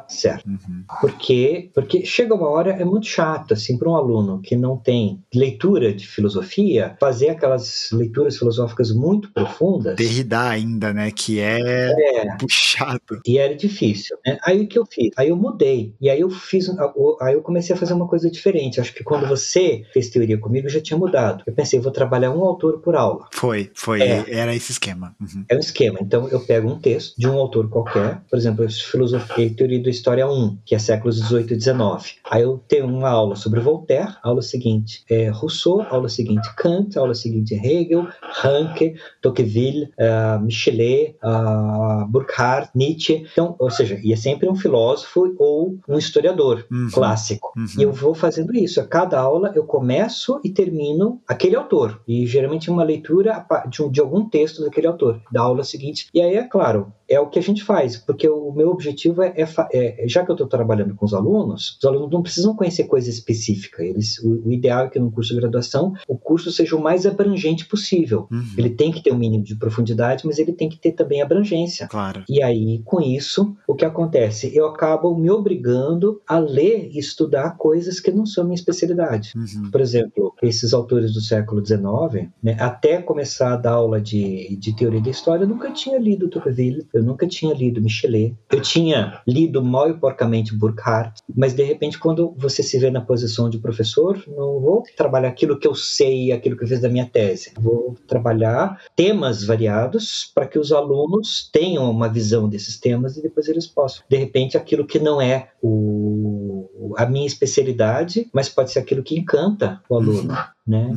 certo. Uhum. Por quê? Porque chega uma hora, é muito chato, assim, para um aluno que não tem leitura de filosofia, fazer aquelas leituras filosóficas muito profundas. Derrida ainda, né? Que é, É, puxado. e era difícil. Né? Aí o que eu fiz? Aí eu mudei. E aí eu fiz. Aí eu comecei a fazer uma coisa diferente. Acho que quando você fez teoria comigo, eu já tinha mudado. Eu pensei, vou trabalhar um autor por aula. Foi, foi. É. Era esse esquema. Uhum. É um esquema. Então, eu pego um texto de um autor qualquer, por exemplo, Filosofia e Teoria da História 1, que é séculos 18 e 19. Aí eu tenho uma aula sobre Voltaire, aula seguinte é Rousseau, aula seguinte Kant, aula seguinte Hegel, Ranke, Tocqueville, uh, Michelet, uh, Burckhardt, Nietzsche. Então, ou seja, e é sempre um filósofo ou um historiador Uhum. clássico. Uhum. E eu vou fazendo isso. A cada aula eu começo e termino aquele autor. E geralmente uma leitura de, um- de algum texto daquele autor, da aula seguinte. E aí, é claro, é o que a gente faz, porque o meu objetivo é, é fa- é- já que eu estou trabalhando com os alunos, os alunos não precisam conhecer coisa específica. Eles, o, o ideal é que no curso de graduação o curso seja o mais abrangente possível. Uhum. Ele tem que ter um mínimo de profundidade, mas ele tem que ter também abrangência. Claro. E aí, com isso, o que acontece? Eu acabo me obrigando a ler e estudar coisas que não são minha especialidade. Uhum. Por exemplo, esses autores do século XIX, né, até começar a dar aula de, de teoria da história, eu nunca tinha lido Tocqueville, eu nunca tinha lido Michelet, eu tinha lido mal e porcamente Burckhardt, mas de repente, quando você se vê na posição de professor, não vou trabalhar aquilo que eu sei, aquilo que eu fiz da minha tese. Vou trabalhar temas variados para que os alunos tenham uma visão desses temas e depois eles possam. De repente, aquilo que não é o, a minha especialidade, mas pode ser aquilo que encanta o aluno. Né?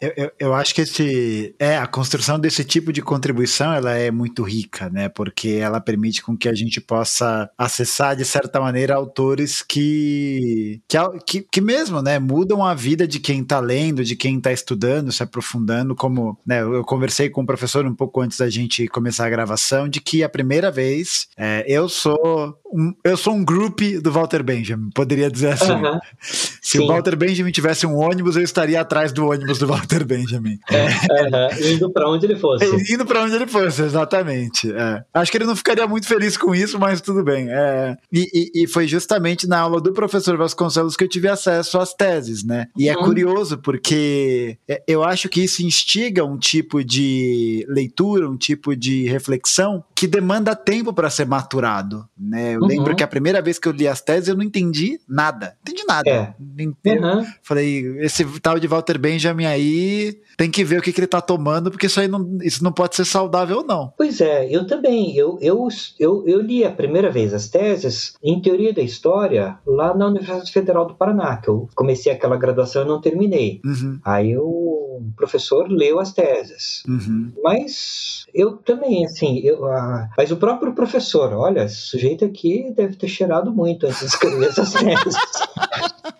Eu, eu, eu acho que esse é a construção desse tipo de contribuição ela é muito rica, né? Porque ela permite com que a gente possa acessar de certa maneira autores que que, que, que mesmo, né, mudam a vida de quem está lendo, de quem está estudando, se aprofundando, como, né, eu conversei com o professor um pouco antes da gente começar a gravação de que a primeira vez é, eu sou um, eu sou um group do Walter Benjamin, poderia dizer assim. Aham. Se Sim. o Walter Benjamin tivesse um ônibus, eu estaria atrás do ônibus do Walter Benjamin. Aham, Indo para onde ele fosse. Indo pra onde ele fosse, exatamente. é. Acho que ele não ficaria muito feliz com isso, mas tudo bem. é. E, e- e foi justamente na aula do professor Vasconcelos que eu tive acesso às teses, né? E é Uhum. curioso porque é, eu acho que isso instiga um tipo de leitura, um tipo de reflexão que demanda tempo para ser maturado, né? Eu Uhum. lembro que a primeira vez que eu li as teses eu não entendi nada, não entendi nada. É. Eu Aham. Falei, esse tal de Walter Benjamin aí tem que ver o que, que ele tá tomando, porque isso aí não, isso não pode ser saudável, não. Pois é, eu também. Eu, eu, eu, eu li a primeira vez as teses em teoria da história lá na Universidade Federal do Paraná, que eu comecei aquela graduação e não terminei. Uhum, Aí o professor leu as teses. uhum. Mas eu também, assim, eu, ah, mas o próprio professor, olha, esse sujeito aqui deve ter cheirado muito antes de escrever essas teses.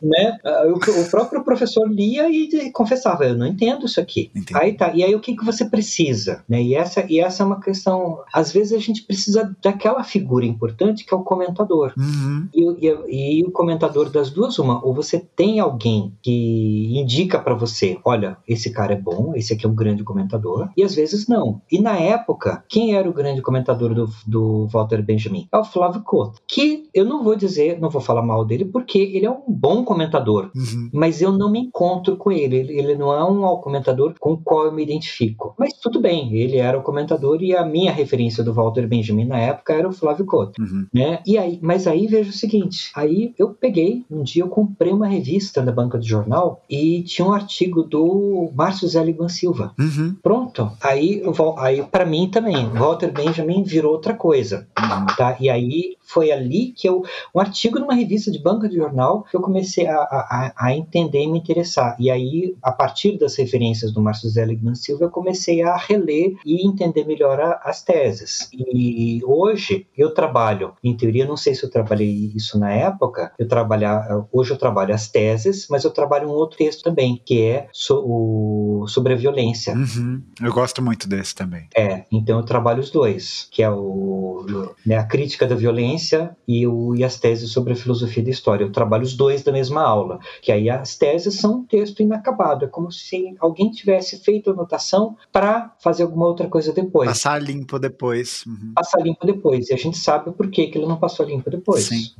né? Ah, O, o próprio professor lia e confessava, eu não entendo isso aqui. Entendi. Aí tá, e aí o que, que você precisa? Né? E, essa, e essa é uma questão, às vezes a gente precisa daquela figura importante que é o comentador. Uhum. E, o- e e o comentador das duas, uma, ou você tem alguém que indica pra você, olha, esse cara é bom, esse aqui é um grande comentador, e às vezes não. E na época, quem era o grande comentador do, do Walter Benjamin? É o Flávio Couto, que eu não vou dizer, não vou falar mal dele, porque ele é um bom comentador, Uhum. mas eu não me encontro com ele. Ele, ele não é um comentador com o qual eu me identifico. Mas tudo bem, ele era o comentador e a minha referência do Walter Benjamin na época era o Flávio Couto Uhum. né? E aí, mas aí veja o seguinte, aí eu peguei, um dia eu comprei uma revista na banca de jornal e tinha um artigo do Márcio Zé Liban Silva. Uhum. Pronto. Aí, aí para mim também, Walter Benjamin virou outra coisa, Uhum. tá? E aí foi ali que eu, um artigo numa revista de banca de jornal, que eu comecei a, a, a entender e me interessar. E aí, a partir das referências do Márcio Zé Ligman Silva, eu comecei a reler e entender melhor a- as teses. E hoje eu trabalho, em teoria, não sei se eu trabalhei isso na época, eu trabalhar, hoje eu trabalho as teses, mas eu trabalho um outro texto também, que é so- o- sobre a violência. Uhum. Eu gosto muito desse também. É, então eu trabalho os dois, que é o, né, a crítica da violência e, o, e as teses sobre a filosofia da história. Eu trabalho os dois da mesma aula. Que aí as teses são um texto inacabado, é como se alguém tivesse feito anotação para fazer alguma outra coisa depois. Passar limpo depois. Uhum. Passar limpo depois. E a gente sabe por que, ele não passou limpo depois. Sim.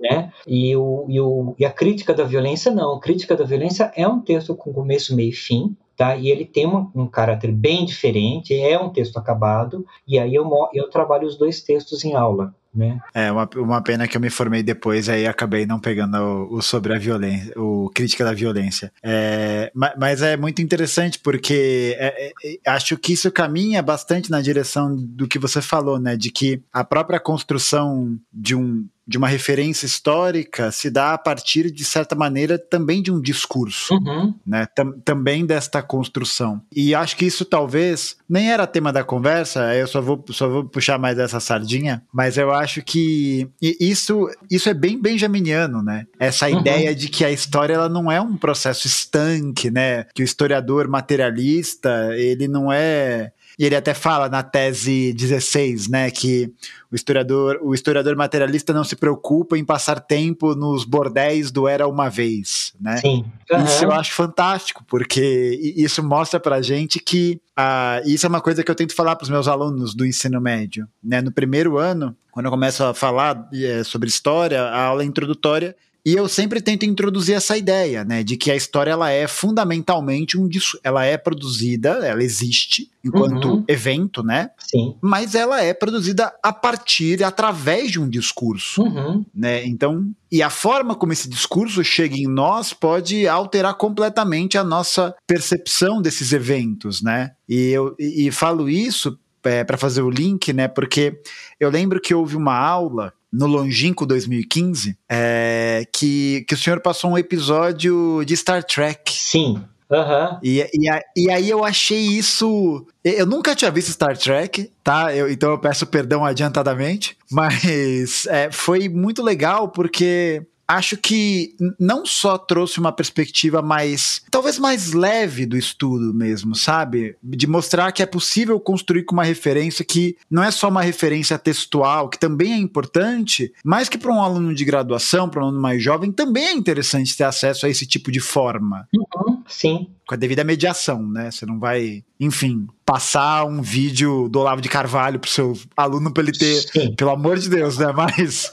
Né? E, o, e, o, e a crítica da violência, não. A crítica da violência é um texto com começo, meio e fim. Tá? E ele tem uma, um caráter bem diferente, é um texto acabado, e aí eu, eu trabalho os dois textos em aula. Né? É, uma, uma pena que eu me formei depois, aí acabei não pegando o, o sobre a violência, o crítica da violência. É, mas, é muito interessante porque é, é, é, acho que isso caminha bastante na direção do que você falou, né? De que a própria construção de um de uma referência histórica se dá a partir, de certa maneira, também de um discurso, uhum. né? Tam, também desta construção. E acho que isso talvez nem era tema da conversa, eu só vou, só vou puxar mais essa sardinha, mas eu acho que isso, isso é bem benjaminiano, né? Essa uhum. ideia de que a história ela não é um processo estanque, né? Que o historiador materialista, ele não é e ele até fala na tese 16, né, que o historiador, o historiador materialista não se preocupa em passar tempo nos bordéis do Era Uma Vez, né? Sim. Uhum. Isso eu acho fantástico, porque isso mostra pra gente que ah, isso é uma coisa que eu tento falar para os meus alunos do ensino médio, né? No primeiro ano, quando eu começo a falar é, sobre história, a aula introdutória e eu sempre tento introduzir essa ideia, né, de que a história ela é fundamentalmente um ela é produzida, ela existe enquanto uhum. evento, né? Sim. Mas ela é produzida a partir, através de um discurso, uhum. né? Então, e a forma como esse discurso chega em nós pode alterar completamente a nossa percepção desses eventos, né? E eu e, e falo isso é, para fazer o link, né? Porque eu lembro que houve uma aula no longínquo 2015, é, que, que o senhor passou um episódio de Star Trek. Sim. Uhum. E, e, e, aí eu achei isso. Eu nunca tinha visto Star Trek, tá? Eu, então eu peço perdão adiantadamente. Mas é, foi muito legal porque acho que não só trouxe uma perspectiva mais, talvez mais leve do estudo mesmo, sabe? De mostrar que é possível construir com uma referência que não é só uma referência textual, que também é importante, mas que para um aluno de graduação, para um aluno mais jovem, também é interessante ter acesso a esse tipo de forma. Uhum, sim. Com a devida mediação, né? Você não vai, enfim, passar um vídeo do Olavo de Carvalho pro seu aluno para ele ter, Sim. pelo amor de Deus, né? Mas,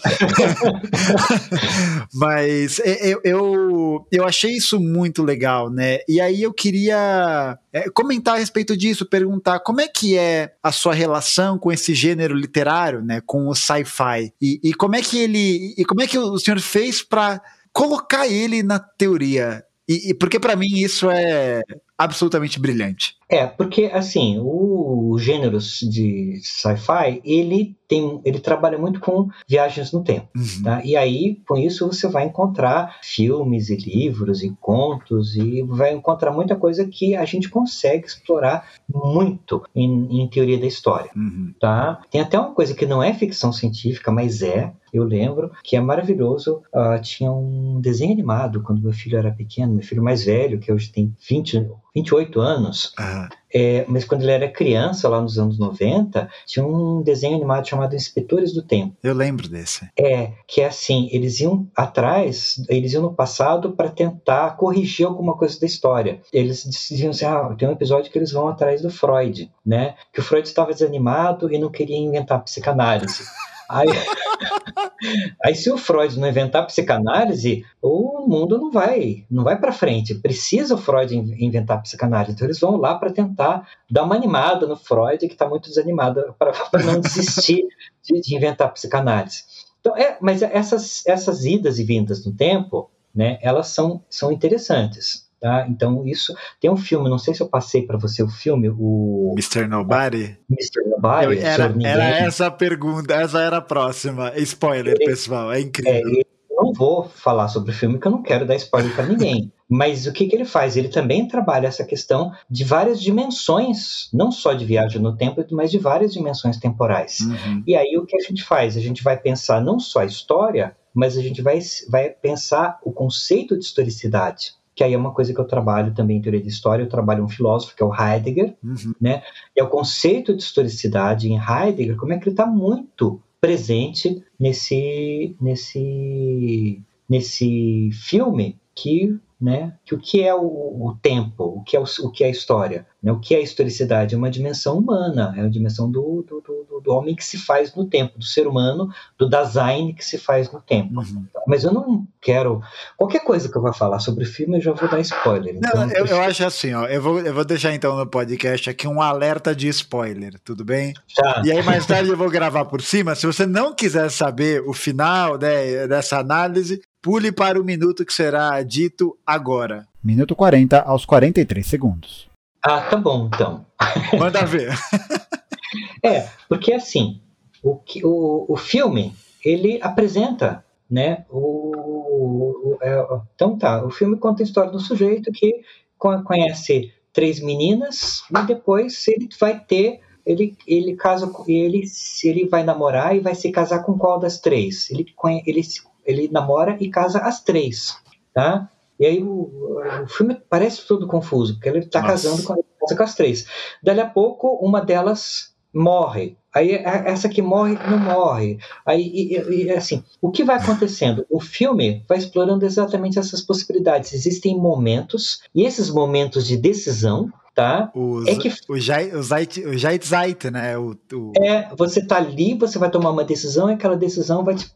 mas eu, eu, eu achei isso muito legal, né? E aí eu queria é, comentar a respeito disso, perguntar como é que é a sua relação com esse gênero literário, né? Com o sci-fi e, e como é que ele e como é que o senhor fez para colocar ele na teoria e, porque para mim isso é absolutamente brilhante. É, porque assim, o, o gênero de sci-fi, ele tem, ele trabalha muito com viagens no tempo, uhum. tá? E aí, com isso você vai encontrar filmes e livros e contos e vai encontrar muita coisa que a gente consegue explorar muito em, em teoria da história, uhum. tá? Tem até uma coisa que não é ficção científica, mas é, eu lembro, que é maravilhoso. Uh, tinha um desenho animado quando meu filho era pequeno, meu filho mais velho, que hoje tem 20 28 anos, uhum. é, mas quando ele era criança, lá nos anos 90, tinha um desenho animado chamado Inspetores do Tempo. Eu lembro desse. É, que é assim, eles iam atrás, eles iam no passado para tentar corrigir alguma coisa da história. Eles diziam assim, ah, tem um episódio que eles vão atrás do Freud, né? Que o Freud estava desanimado e não queria inventar psicanálise. Aí, aí se o Freud não inventar psicanálise, o mundo não vai, não vai para frente. Precisa o Freud inventar psicanálise. Então eles vão lá para tentar dar uma animada no Freud que está muito desanimado para não desistir de, de, inventar psicanálise. Então, é, mas essas, essas idas e vindas no tempo, né, elas são, são interessantes. Tá? Então, isso. Tem um filme, não sei se eu passei para você o filme, o. Mr. Nobody? Mr. Nobody. Eu, era, era essa a pergunta, essa era a próxima. Spoiler, ele, pessoal, é incrível. É, eu não vou falar sobre o filme, porque eu não quero dar spoiler para ninguém. Mas o que, que ele faz? Ele também trabalha essa questão de várias dimensões, não só de viagem no tempo, mas de várias dimensões temporais. Uhum. E aí o que a gente faz? A gente vai pensar não só a história, mas a gente vai, vai pensar o conceito de historicidade que aí é uma coisa que eu trabalho também em teoria de história, eu trabalho um filósofo que é o Heidegger, uhum. né? E é o conceito de historicidade em Heidegger, como é que ele está muito presente nesse, nesse nesse filme que né? Que o que é o, o tempo, o que é o, o, que é a história, né? O que é a historicidade? É uma dimensão humana, é uma dimensão do, do, do, do homem que se faz no tempo, do ser humano, do design que se faz no tempo. Uhum. Mas eu não quero qualquer coisa que eu vá falar sobre o filme, eu já vou dar spoiler. Então não, eu, eu, acho assim, ó, eu vou, eu vou deixar então no podcast aqui um alerta de spoiler, tudo bem? Tá. E aí mais tarde eu vou gravar por cima. Se você não quiser saber o final né, dessa análise, Pule para o minuto que será dito agora. Minuto 40 aos 43 segundos. Ah, tá bom, então. Manda ver. é, porque assim, o, o, o filme, ele apresenta, né, o, o é, então tá, o filme conta a história do sujeito que conhece três meninas e depois ele vai ter ele, ele casa com ele ele vai namorar e vai se casar com qual das três ele ele ele namora e casa as três, tá? E aí o, o filme parece todo confuso, porque ele está casando com, com as três. Dali a pouco, uma delas morre. Aí essa que morre não morre. Aí e, e, assim, o que vai acontecendo? O filme vai explorando exatamente essas possibilidades. Existem momentos e esses momentos de decisão tá? Os, é que o Jait, o o Jait Zait, né? O, o... É, você tá ali, você vai tomar uma decisão e aquela decisão vai te,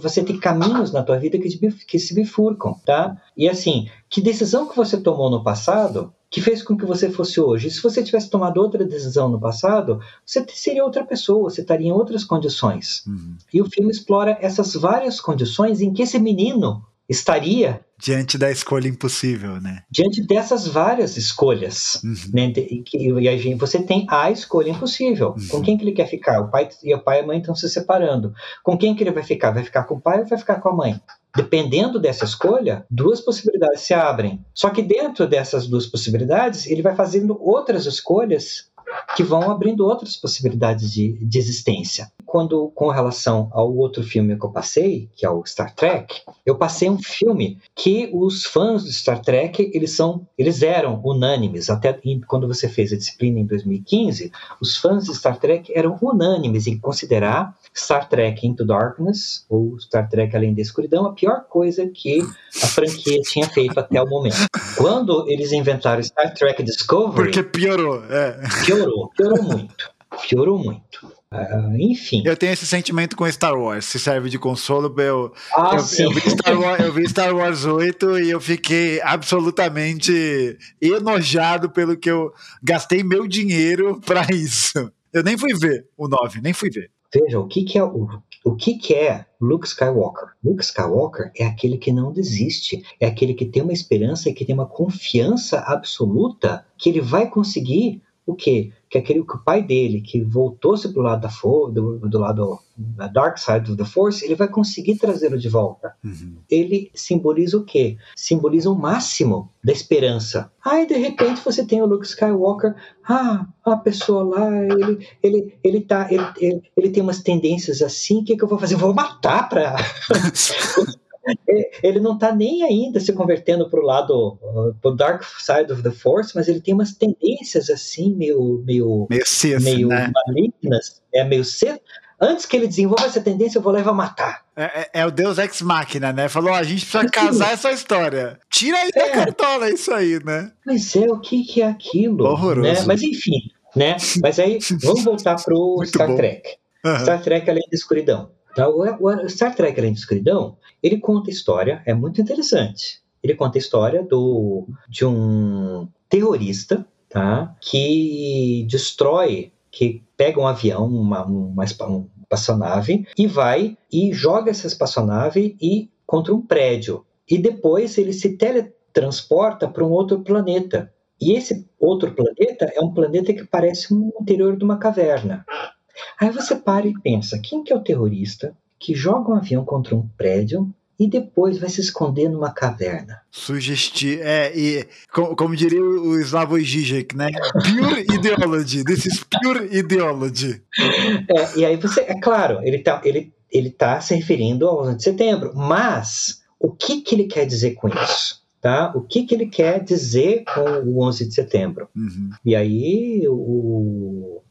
você tem caminhos na tua vida que, te, que se bifurcam, tá? E assim, que decisão que você tomou no passado que fez com que você fosse hoje. Se você tivesse tomado outra decisão no passado, você seria outra pessoa, você estaria em outras condições. Uhum. E o filme explora essas várias condições em que esse menino estaria diante da escolha impossível, né? Diante dessas várias escolhas, uhum. né? E, a gente, você tem a escolha impossível. Uhum. Com quem que ele quer ficar? O pai e o pai e a mãe estão se separando. Com quem que ele vai ficar? Vai ficar com o pai ou vai ficar com a mãe? Dependendo dessa escolha, duas possibilidades se abrem. Só que dentro dessas duas possibilidades, ele vai fazendo outras escolhas que vão abrindo outras possibilidades de, de existência. Quando, com relação ao outro filme que eu passei, que é o Star Trek, eu passei um filme que os fãs do Star Trek, eles são, eles eram unânimes, até quando você fez a disciplina em 2015, os fãs de Star Trek eram unânimes em considerar Star Trek Into Darkness, ou Star Trek Além da Escuridão, a pior coisa que a franquia tinha feito até o momento. Quando eles inventaram Star Trek Discovery... Porque piorou, é. Piorou piorou, piorou muito. Piorou muito. Uh, enfim. Eu tenho esse sentimento com Star Wars, se serve de consolo. Eu, ah, eu, sim. Eu, vi Star Wars, eu vi Star Wars 8 e eu fiquei absolutamente enojado pelo que eu gastei meu dinheiro para isso. Eu nem fui ver o 9, nem fui ver. Veja, o que, que é o, o que, que é Luke Skywalker? Luke Skywalker é aquele que não desiste, é aquele que tem uma esperança e que tem uma confiança absoluta que ele vai conseguir o quê? Que aquele que o pai dele, que voltou-se para o lado da for, do, do, lado da dark side of the force, ele vai conseguir trazê-lo de volta. Uhum. Ele simboliza o quê? Simboliza o máximo da esperança. Aí de repente você tem o Luke Skywalker, ah, a pessoa lá, ele ele ele tá ele, ele, ele tem umas tendências assim, o que, que eu vou fazer? Eu vou matar para ele não está nem ainda se convertendo para o lado, uh, pro dark side of the force, mas ele tem umas tendências assim, meio, meio, meio, cedo, meio né? malignas, é meio cedo. Antes que ele desenvolva essa tendência, eu vou levar a matar. É, é, é, o Deus Ex Machina, né? Falou, a gente precisa casar essa história. Tira aí é. da cartola isso aí, né? Mas é, o que, que é aquilo? Horroroso. Né? Mas enfim, né? Mas aí, vamos voltar pro Star bom. Trek. Uhum. Star Trek Além da Escuridão. Tá? O Star Trek Além da Escuridão, ele conta a história, é muito interessante. Ele conta a história do, de um terrorista tá? que destrói, que pega um avião, uma, uma, uma espaçonave, e vai e joga essa espaçonave e contra um prédio. E depois ele se teletransporta para um outro planeta. E esse outro planeta é um planeta que parece um interior de uma caverna. Aí você para e pensa, quem que é o terrorista que joga um avião contra um prédio e depois vai se esconder numa caverna. Sugesti é, e como, como diria o Slavoj Žižek, né? Pure ideology. This is pure ideology. É, e aí você, é claro, ele tá, ele, ele tá se referindo ao 11 de setembro, mas o que que ele quer dizer com isso? Tá? O que que ele quer dizer com o 11 de setembro? Uhum. E aí o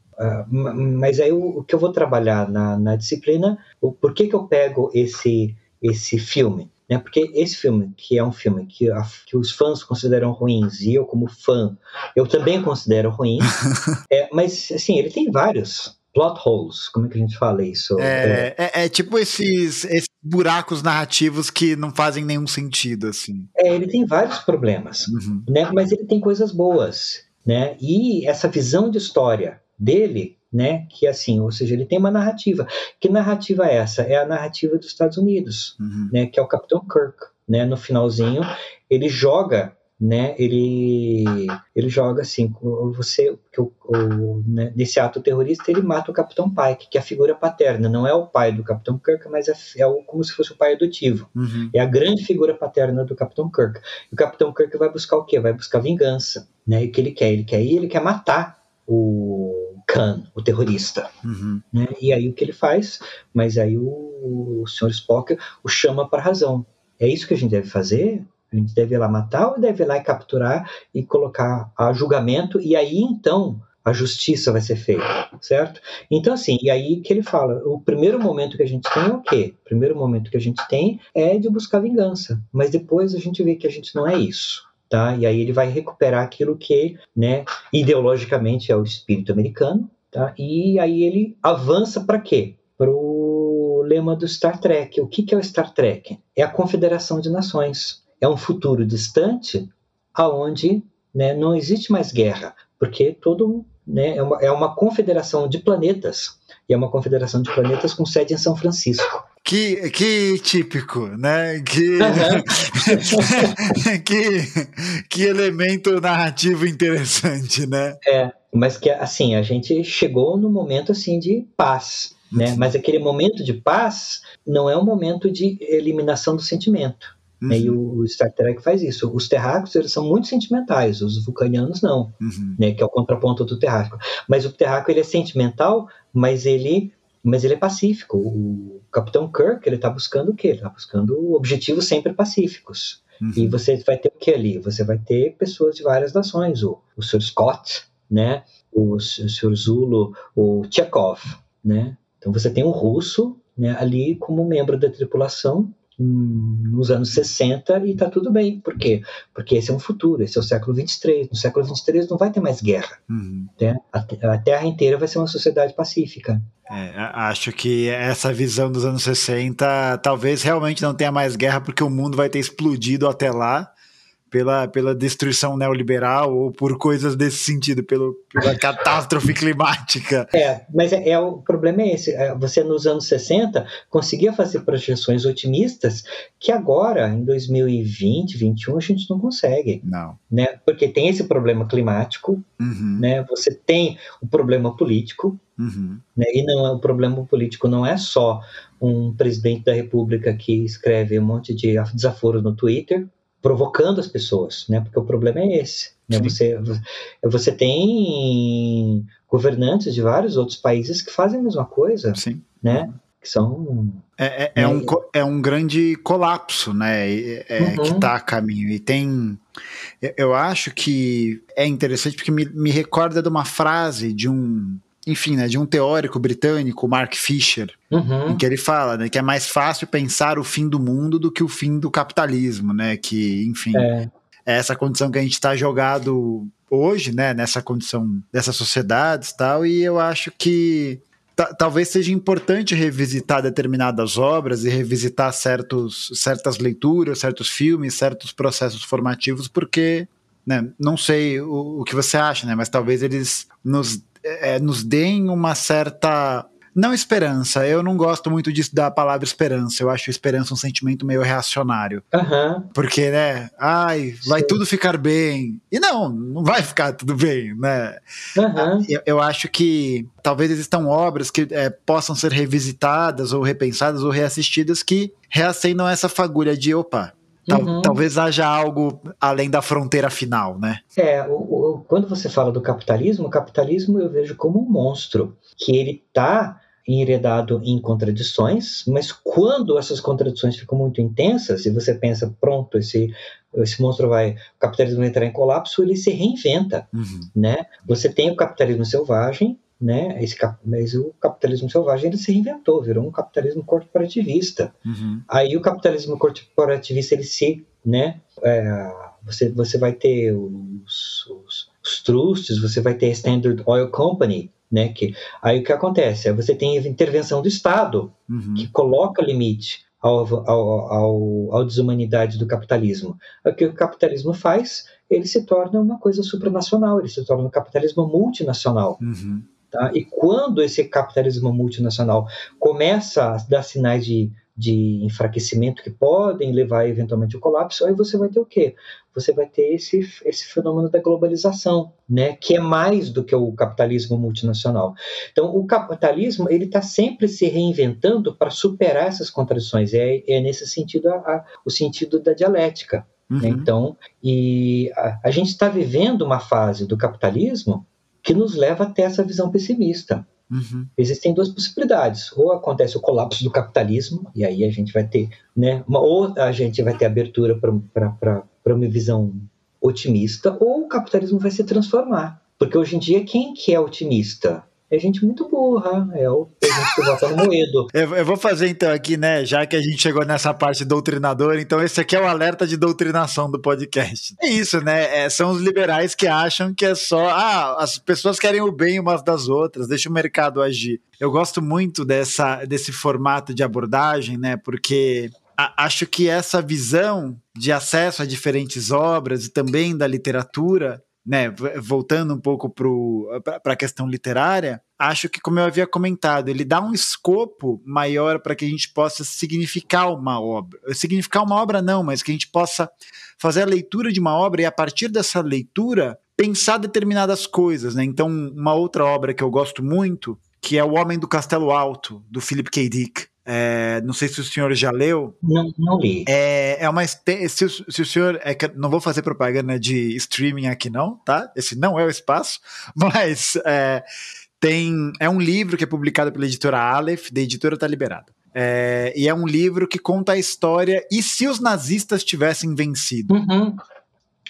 mas aí o, o, que eu vou trabalhar na, na disciplina, o, por que, que eu pego esse, esse filme? né? Porque esse filme, que é um filme que, a, que os fãs consideram ruins, e eu, como fã, eu também considero ruim, é, mas, assim, ele tem vários plot holes, como é que a gente fala isso? É, é, é, tipo esses, esses buracos narrativos que não fazem nenhum sentido, assim. É, ele tem vários problemas, uhum. né? Mas ele tem coisas boas, né? E essa visão de história dele né? Que assim, ou seja, ele tem uma narrativa. Que narrativa é essa? É a narrativa dos Estados Unidos, uhum. né? Que é o Capitão Kirk, né? No finalzinho, ele joga, né? Ele ele joga assim, você que o, o né? nesse ato terrorista ele mata o Capitão Pike, que é a figura paterna. Não é o pai do Capitão Kirk, mas é, é o, como se fosse o pai adotivo. Uhum. É a grande figura paterna do Capitão Kirk. E o Capitão Kirk vai buscar o quê? Vai buscar vingança, né? E o que ele quer? Ele quer ir, ele quer matar o Khan, o terrorista. Uhum. Né? E aí o que ele faz? Mas aí o, o Sr. Spock o chama para razão. É isso que a gente deve fazer? A gente deve ir lá matar ou deve ir lá e capturar e colocar a julgamento? E aí então a justiça vai ser feita, certo? Então, assim, e aí que ele fala: o primeiro momento que a gente tem é o quê? O primeiro momento que a gente tem é de buscar vingança, mas depois a gente vê que a gente não é isso. Tá? E aí ele vai recuperar aquilo que, né, ideologicamente é o espírito americano, tá? E aí ele avança para quê? Para o lema do Star Trek. O que, que é o Star Trek? É a Confederação de Nações. É um futuro distante aonde né, não existe mais guerra, porque todo né, é, uma, é uma confederação de planetas e é uma confederação de planetas com sede em São Francisco. Que, que típico, né? Que, que, que elemento narrativo interessante, né? É, mas que assim, a gente chegou no momento assim de paz, né? Mas aquele momento de paz não é um momento de eliminação do sentimento. Uhum. Né? E uhum. o Star Trek faz isso. Os terráqueos eles são muito sentimentais, os vulcanianos não, uhum. né? Que é o contraponto do terráqueo. Mas o terráqueo ele é sentimental, mas ele mas ele é pacífico. O Capitão Kirk, ele está buscando o quê? Ele está buscando objetivos sempre pacíficos. Uhum. E você vai ter o que ali? Você vai ter pessoas de várias nações, o, o Sr. Scott, né? o, o Sr. Zulu, o Chekhov, né? Então você tem um russo né, ali como membro da tripulação nos anos 60 e está tudo bem. Por quê? Porque esse é um futuro, esse é o século 23. No século 23 não vai ter mais guerra. Uhum. Né? A, a, Terra inteira vai ser uma sociedade pacífica. É, acho que essa visão dos anos 60 talvez realmente não tenha mais guerra porque o mundo vai ter explodido até lá pela, pela destruição neoliberal ou por coisas desse sentido, pelo, pela catástrofe climática. É, mas é, é, o problema é esse. É, você, nos anos 60, conseguia fazer projeções otimistas que agora, em 2020, 2021, a gente não consegue. Não. Né? Porque tem esse problema climático, uhum. né? você tem o problema político, Uhum. Né? E não, é, o problema político não é só um presidente da República que escreve um monte de desaforo no Twitter, provocando as pessoas, né? Porque o problema é esse. Né? Você, você tem governantes de vários outros países que fazem a mesma coisa, Sim. né? Que são é, é, é, um, é um grande colapso, né? É, uhum. Que está a caminho. E tem. Eu acho que é interessante porque me, me recorda de uma frase de um enfim, né, de um teórico britânico, Mark Fisher, uhum. em que ele fala né, que é mais fácil pensar o fim do mundo do que o fim do capitalismo, né? Que, enfim, é, é essa condição que a gente está jogado hoje, né? Nessa condição dessas sociedades e tal, e eu acho que talvez seja importante revisitar determinadas obras e revisitar certos, certas leituras, certos filmes, certos processos formativos, porque né, não sei o, o que você acha, né? Mas talvez eles nos é, nos deem uma certa. Não esperança, eu não gosto muito disso da palavra esperança. Eu acho esperança um sentimento meio reacionário. Uhum. Porque, né? Ai, vai Sim. tudo ficar bem. E não, não vai ficar tudo bem, né? Uhum. Eu, eu, acho que talvez existam obras que é, possam ser revisitadas ou repensadas ou reassistidas que reacendam essa fagulha de opa, Tal, uhum. Talvez haja algo além da fronteira final, né? É, o, o, quando você fala do capitalismo, o capitalismo eu vejo como um monstro, que ele está enredado em contradições, mas quando essas contradições ficam muito intensas e você pensa, pronto, esse, esse monstro vai, o capitalismo vai entrar em colapso, ele se reinventa, uhum. né? Você tem o capitalismo selvagem, né, esse, mas o capitalismo selvagem ele se reinventou, virou um capitalismo corporativista. Uhum. Aí o capitalismo corporativista ele se, né, é, você, você vai ter os, os, os trusts, você vai ter a Standard Oil Company, né, que aí o que acontece? Você tem a intervenção do Estado uhum. que coloca limite ao, ao, ao, ao desumanidade do capitalismo. O que o capitalismo faz? Ele se torna uma coisa supranacional, ele se torna um capitalismo multinacional. Uhum. Tá? E quando esse capitalismo multinacional começa a dar sinais de, de enfraquecimento que podem levar eventualmente ao colapso, aí você vai ter o quê? Você vai ter esse, esse fenômeno da globalização, né? que é mais do que o capitalismo multinacional. Então, o capitalismo ele está sempre se reinventando para superar essas contradições. É, é nesse sentido a, a, o sentido da dialética. Né? Uhum. Né? Então, e a, a gente está vivendo uma fase do capitalismo que nos leva até essa visão pessimista. Uhum. Existem duas possibilidades. Ou acontece o colapso do capitalismo, e aí a gente vai ter, né, uma, ou a gente vai ter abertura para uma visão otimista, ou o capitalismo vai se transformar. Porque hoje em dia, quem que é otimista? É gente muito burra, é o a gente que vota no moedo. Eu, eu, vou fazer então aqui, né, já que a gente chegou nessa parte doutrinadora, então esse aqui é o alerta de doutrinação do podcast. É isso, né, é, são os liberais que acham que é só, ah, as pessoas querem o bem umas das outras, deixa o mercado agir. Eu gosto muito dessa, desse formato de abordagem, né, porque acho que essa visão de acesso a diferentes obras e também da literatura né, voltando um pouco para a questão literária, acho que, como eu havia comentado, ele dá um escopo maior para que a gente possa significar uma obra. Significar uma obra não, mas que a gente possa fazer a leitura de uma obra e, a partir dessa leitura, pensar determinadas coisas. Né? Então, uma outra obra que eu gosto muito, que é O Homem do Castelo Alto, do Philip K. Dick. É, não sei se o senhor já leu. Não, não li. É, é uma. Se, se o senhor. É que não vou fazer propaganda de streaming aqui, não, tá? Esse não é o espaço. Mas é, tem. É um livro que é publicado pela editora Aleph, da editora tá liberada. É, e é um livro que conta a história e se os nazistas tivessem vencido. Uhum.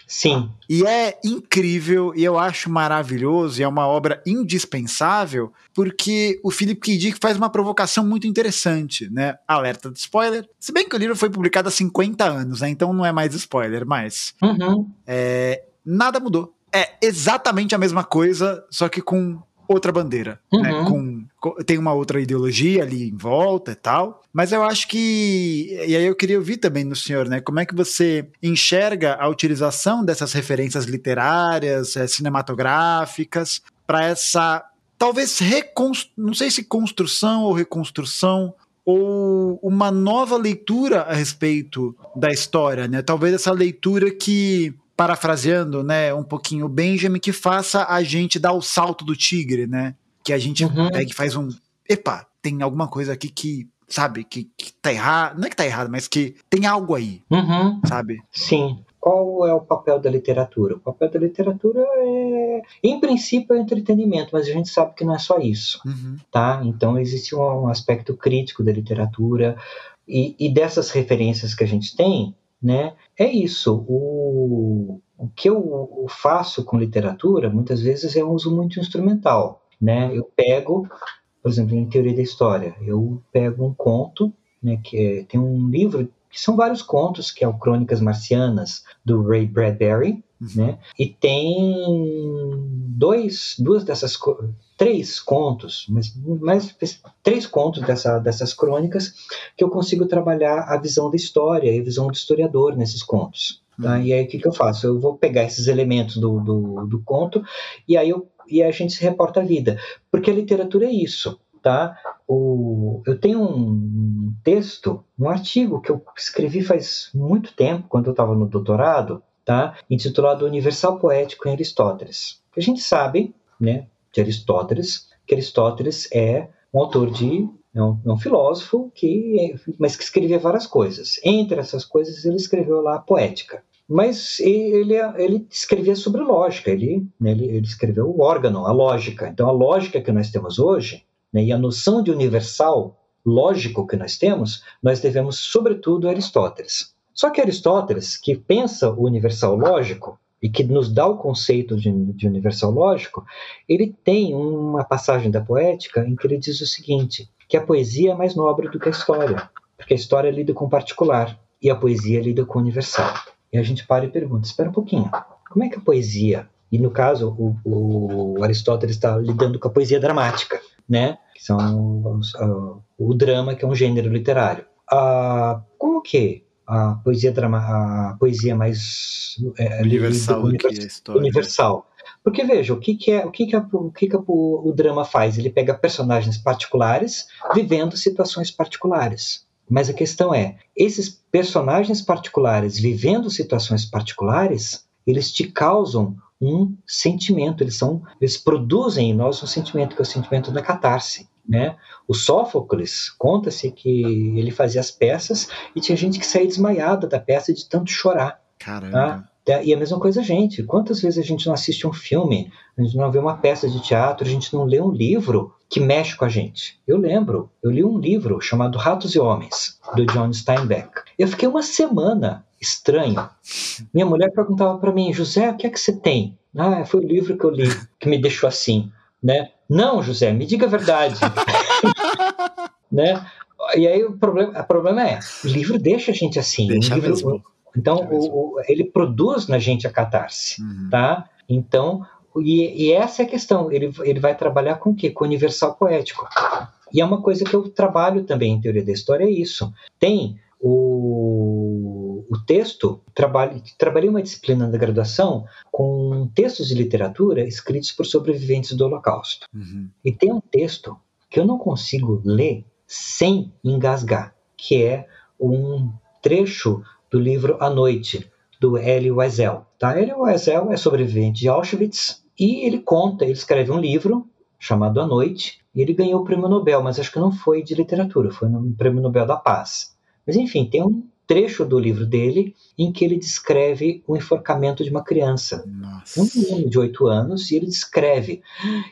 Sim. E é incrível, e eu acho maravilhoso, e é uma obra indispensável, porque o Philip K. Dick faz uma provocação muito interessante, né? Alerta de spoiler. Se bem que o livro foi publicado há 50 anos, né? Então não é mais spoiler, mas. Uhum. É, nada mudou. É exatamente a mesma coisa, só que com outra bandeira, né? uhum. né? Com, com, tem uma outra ideologia ali em volta e tal. Mas eu acho que. E aí eu queria ouvir também do senhor, né? Como é que você enxerga a utilização dessas referências literárias, é, cinematográficas, para essa. Talvez reconstru... não sei se construção ou reconstrução ou uma nova leitura a respeito da história, né? Talvez essa leitura que parafraseando, né, um pouquinho o Benjamin, que faça a gente dar o salto do tigre, né? Que a gente uhum. pega e faz um. Epa, tem alguma coisa aqui que, sabe, que, que tá errado. Não é que tá errado, mas que tem algo aí, uhum. sabe? Sim. Qual é o papel da literatura? O papel da literatura é, em princípio, é entretenimento, mas a gente sabe que não é só isso, uhum. tá? Então existe um aspecto crítico da literatura e, e dessas referências que a gente tem, né? É isso. O, o que eu faço com literatura, muitas vezes, é um uso muito instrumental, né? Eu pego, por exemplo, em teoria da história, eu pego um conto, né? Que é, tem um livro que são vários contos, que é o Crônicas Marcianas do Ray Bradbury, uhum. né? E tem dois, duas dessas três contos, mas mais três contos dessa, dessas crônicas que eu consigo trabalhar a visão da história e a visão do historiador nesses contos. Tá? Uhum. E aí o que, que eu faço? Eu vou pegar esses elementos do, do, do conto e aí eu, e a gente se reporta a vida, porque a literatura é isso. Tá? O, eu tenho um texto, um artigo que eu escrevi faz muito tempo, quando eu estava no doutorado, tá? intitulado Universal Poético em Aristóteles. A gente sabe, né, de Aristóteles, que Aristóteles é um autor de é um, é um, filósofo que mas que escrevia várias coisas. Entre essas coisas ele escreveu lá a poética. Mas ele, ele escrevia sobre lógica, ele, né, ele, ele escreveu o órgão, a lógica. Então a lógica que nós temos hoje né, e a noção de universal lógico que nós temos, nós devemos sobretudo a Aristóteles. Só que Aristóteles, que pensa o universal lógico, e que nos dá o conceito de, de universal lógico, ele tem uma passagem da poética em que ele diz o seguinte: que a poesia é mais nobre do que a história, porque a história lida com particular e a poesia lida com universal. E a gente para e pergunta: espera um pouquinho, como é que a poesia, e no caso o, o Aristóteles está lidando com a poesia dramática, né? Que são os, uh, o drama, que é um gênero literário. Uh, como que a poesia drama, a poesia mais é, universal, do que a história. universal. Porque veja, o que, que é o que, que, é, o, que, que o, o drama faz? Ele pega personagens particulares vivendo situações particulares. Mas a questão é, esses personagens particulares vivendo situações particulares, eles te causam um sentimento, eles são, eles produzem em nós um sentimento que é o sentimento da catarse. Né? O Sófocles, conta-se que ele fazia as peças e tinha gente que saía desmaiada da peça de tanto chorar. Caramba. Tá? E a mesma coisa gente. Quantas vezes a gente não assiste um filme, a gente não vê uma peça de teatro, a gente não lê um livro que mexe com a gente? Eu lembro, eu li um livro chamado Ratos e Homens, do John Steinbeck. Eu fiquei uma semana estranho. Minha mulher perguntava para mim, José, o que é que você tem? Ah, foi o livro que eu li que me deixou assim, né? Não, José, me diga a verdade. né? E aí o problema, o problema é, o livro deixa a gente assim. Deixa livro, mesmo. Então, o, o, ele produz na gente a catarse, uhum. tá? Então, e, e, essa é a questão. Ele, ele vai trabalhar com o quê? Com o universal poético. E é uma coisa que eu trabalho também em teoria da história, é isso. Tem o texto, trabalho, trabalhei uma disciplina da graduação com textos de literatura escritos por sobreviventes do Holocausto. Uhum. E tem um texto que eu não consigo ler sem engasgar, que é um trecho do livro A Noite, do Elie Wiesel. Tá? Elie Wiesel é sobrevivente de Auschwitz e ele conta, ele escreve um livro chamado A Noite, e ele ganhou o prêmio Nobel, mas acho que não foi de literatura, foi no prêmio Nobel da Paz. Mas enfim, tem um trecho do livro dele em que ele descreve o enforcamento de uma criança, Nossa. um menino de oito anos, e ele descreve.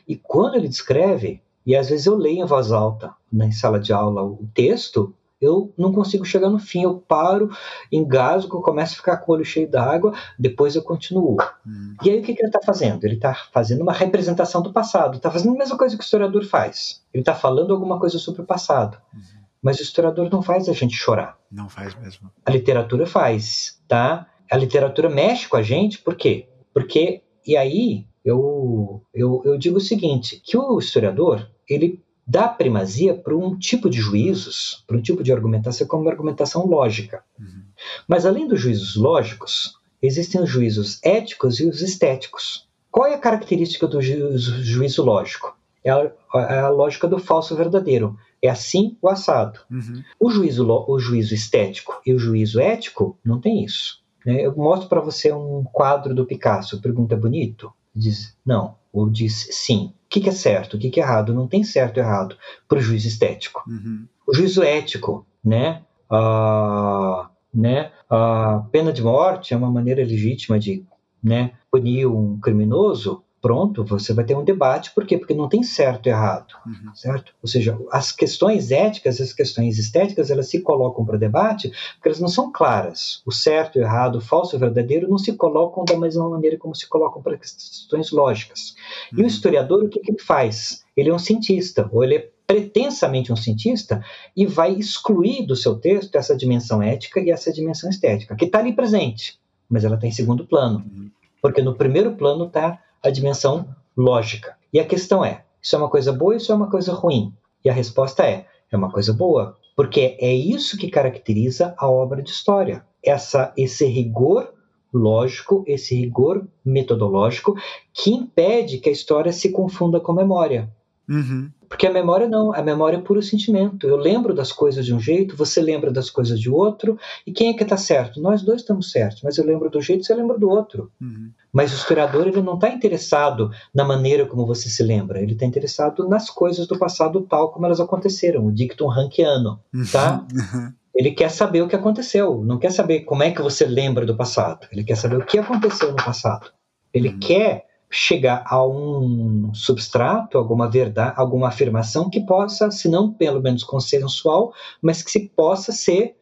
E quando ele descreve, e às vezes eu leio em voz alta na sala de aula o texto, eu não consigo chegar no fim, eu paro, engasgo, começo a ficar com o olho cheio d'água, depois eu continuo. Hum. E aí o que, que ele está fazendo? Ele está fazendo uma representação do passado, está fazendo a mesma coisa que o historiador faz. Ele está falando alguma coisa sobre o passado. Uhum. Mas o historiador não faz a gente chorar. Não faz mesmo. A literatura faz, tá? A literatura mexe com a gente, por quê? Porque, e aí, eu, eu, eu digo o seguinte, que o historiador, ele dá primazia para um tipo de juízos, para um tipo de argumentação como argumentação lógica. Uhum. Mas além dos juízos lógicos, existem os juízos éticos e os estéticos. Qual é a característica do juízo lógico? É a, é a lógica do falso verdadeiro é assim o assado. Uhum. O, juízo, o juízo estético e o juízo ético não tem isso. Né? Eu mostro para você um quadro do Picasso, pergunta bonito? Diz não, ou diz sim. O que, que é certo, o que, que é errado? Não tem certo e errado para o juízo estético. Uhum. O juízo ético, né? Ah, né? A pena de morte é uma maneira legítima de né, punir um criminoso, pronto, você vai ter um debate. Por quê? Porque não tem certo e errado, uhum. certo? Ou seja, as questões éticas, as questões estéticas, elas se colocam para debate porque elas não são claras. O certo e o errado, o falso e o verdadeiro não se colocam da mesma maneira como se colocam para questões lógicas. Uhum. E o uhum. historiador, o que, que ele faz? Ele é um cientista, ou ele é pretensamente um cientista e vai excluir do seu texto essa dimensão ética e essa dimensão estética, que está ali presente, mas ela está em segundo plano. Uhum. Porque no primeiro plano está a dimensão lógica. E a questão é: isso é uma coisa boa ou isso é uma coisa ruim? E a resposta é: é uma coisa boa, porque é isso que caracteriza a obra de história. Essa, esse rigor lógico, esse rigor metodológico que impede que a história se confunda com memória. Uhum. Porque a memória não, a memória é puro sentimento. Eu lembro das coisas de um jeito, você lembra das coisas de outro, e quem é que está certo? Nós dois estamos certos, mas eu lembro do jeito, você lembra do outro. Uhum. Mas o historiador ele não está interessado na maneira como você se lembra, ele está interessado nas coisas do passado tal como elas aconteceram, o dictum rankiano, tá? Uhum. Ele quer saber o que aconteceu, não quer saber como é que você lembra do passado, ele quer saber o que aconteceu no passado. Ele uhum. quer chegar a um substrato, alguma verdade, alguma afirmação que possa, se não pelo menos consensual, mas que se possa ser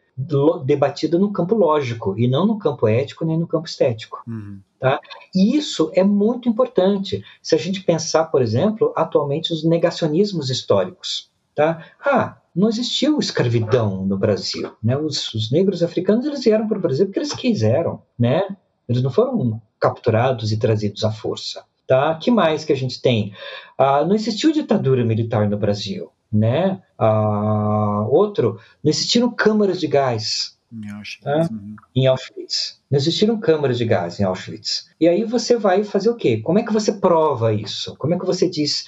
debatida no campo lógico e não no campo ético nem no campo estético. Uhum. Tá? E isso é muito importante se a gente pensar, por exemplo, atualmente os negacionismos históricos. Tá? Ah, não existiu escravidão no Brasil. Né? Os, os negros africanos eles vieram para o Brasil porque eles quiseram. Né? Eles não foram capturados e trazidos à força. Tá? que mais que a gente tem? Ah, não existiu ditadura militar no Brasil né? Ah, outro, não existiram câmaras de gás. Em Auschwitz. Tá? Uhum. em Auschwitz. Não existiram câmaras de gás em Auschwitz. E aí você vai fazer o quê? Como é que você prova isso? Como é que você diz.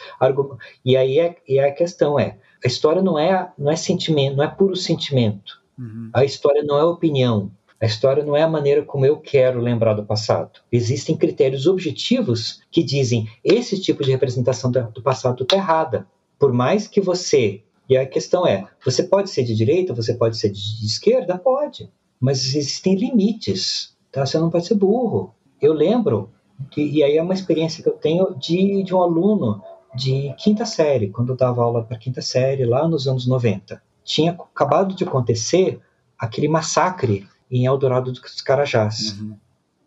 E aí é, e a questão é: a história não é, não é sentimento, não é puro sentimento. Uhum. A história não é opinião. A história não é a maneira como eu quero lembrar do passado. Existem critérios objetivos que dizem esse tipo de representação do passado está errada. Por mais que você. E a questão é: você pode ser de direita, você pode ser de esquerda? Pode. Mas existem limites. Tá? Você não pode ser burro. Eu lembro, e aí é uma experiência que eu tenho de, de um aluno de quinta série, quando eu dava aula para quinta série, lá nos anos 90. Tinha acabado de acontecer aquele massacre em Eldorado dos Carajás, uhum.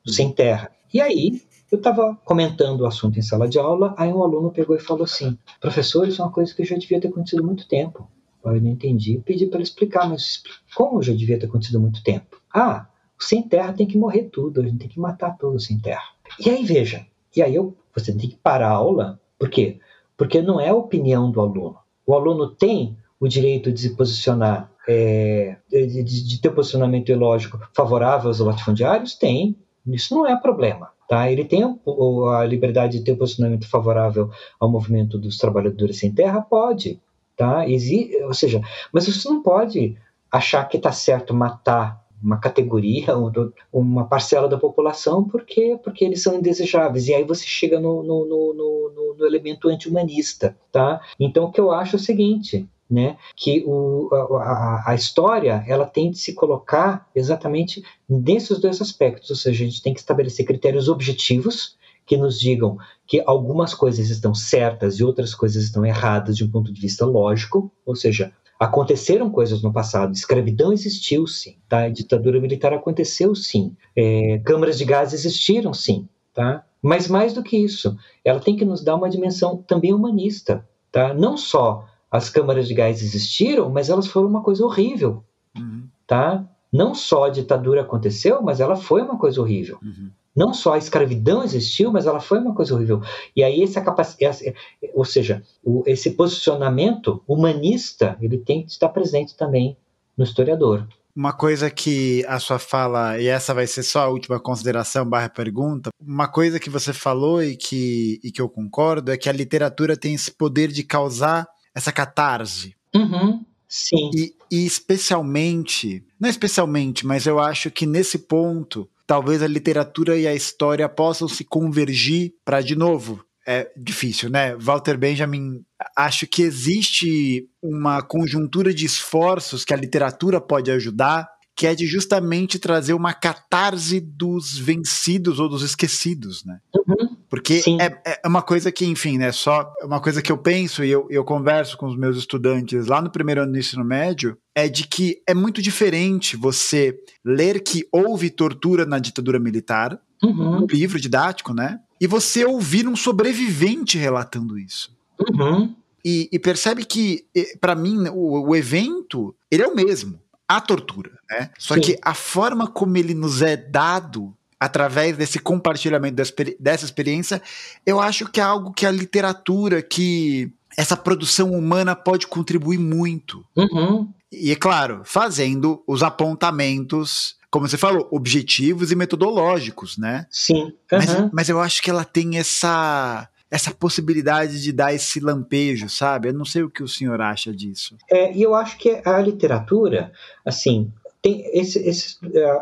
sem terra. E aí, eu estava comentando o assunto em sala de aula, aí um aluno pegou e falou assim: professor, isso é uma coisa que já devia ter acontecido há muito tempo. Eu não entendi, pedi para ele explicar, mas como já devia ter acontecido há muito tempo? Ah, sem terra tem que morrer tudo, a gente tem que matar tudo sem terra. E aí veja, e aí eu, você tem que parar a aula, por quê? Porque não é a opinião do aluno. O aluno tem o direito de se posicionar, é, de, de, ter posicionamento ilógico favorável aos latifundiários? Tem, isso não é problema. Tá? Ele tem a liberdade de ter posicionamento favorável ao movimento dos trabalhadores sem terra? Pode. Tá? Exi ou seja, mas você não pode achar que está certo matar uma categoria, uma parcela da população, porque, porque eles são indesejáveis. E aí você chega no, no, no, no, no elemento anti-humanista. Tá? Então, o que eu acho é o seguinte: né? Que o, a, a, história ela tem de se colocar exatamente nesses dois aspectos, ou seja, a gente tem que estabelecer critérios objetivos que nos digam que algumas coisas estão certas e outras coisas estão erradas de um ponto de vista lógico, ou seja, aconteceram coisas no passado, escravidão existiu sim, tá? ditadura militar aconteceu sim, é, câmaras de gás existiram sim, tá? Mas mais do que isso, ela tem que nos dar uma dimensão também humanista, tá? Não só as câmaras de gás existiram, mas elas foram uma coisa horrível, uhum. tá? Não só a ditadura aconteceu, mas ela foi uma coisa horrível. Uhum. Não só a escravidão existiu, mas ela foi uma coisa horrível. E aí essa capacidade, ou seja, o, esse posicionamento humanista, ele tem que estar presente também no historiador. Uma coisa que a sua fala, e essa vai ser só a última consideração barra pergunta, uma coisa que você falou e que, e que eu concordo é que a literatura tem esse poder de causar essa catarse. Uhum, sim. E, e especialmente, não especialmente, mas eu acho que nesse ponto, talvez a literatura e a história possam se convergir para, de novo, é difícil, né? Walter Benjamin, acho que existe uma conjuntura de esforços que a literatura pode ajudar, que é de justamente trazer uma catarse dos vencidos ou dos esquecidos, né? Uhum. Porque é, é, uma coisa que, enfim, né? Só uma coisa que eu penso e eu, eu converso com os meus estudantes lá no primeiro ano do ensino médio é de que é muito diferente você ler que houve tortura na ditadura militar, uhum. um livro didático, né? E você ouvir um sobrevivente relatando isso. Uhum. E, e, percebe que, para mim, o, o evento ele é o mesmo a tortura, né? Só Sim. que a forma como ele nos é dado através desse compartilhamento dessa experiência, eu acho que é algo que a literatura, que essa produção humana pode contribuir muito. Uhum. E é claro, fazendo os apontamentos, como você falou, objetivos e metodológicos, né? Sim. Uhum. Mas, mas eu acho que ela tem essa essa possibilidade de dar esse lampejo, sabe? Eu não sei o que o senhor acha disso. É, e eu acho que a literatura, assim, tem esse, esse,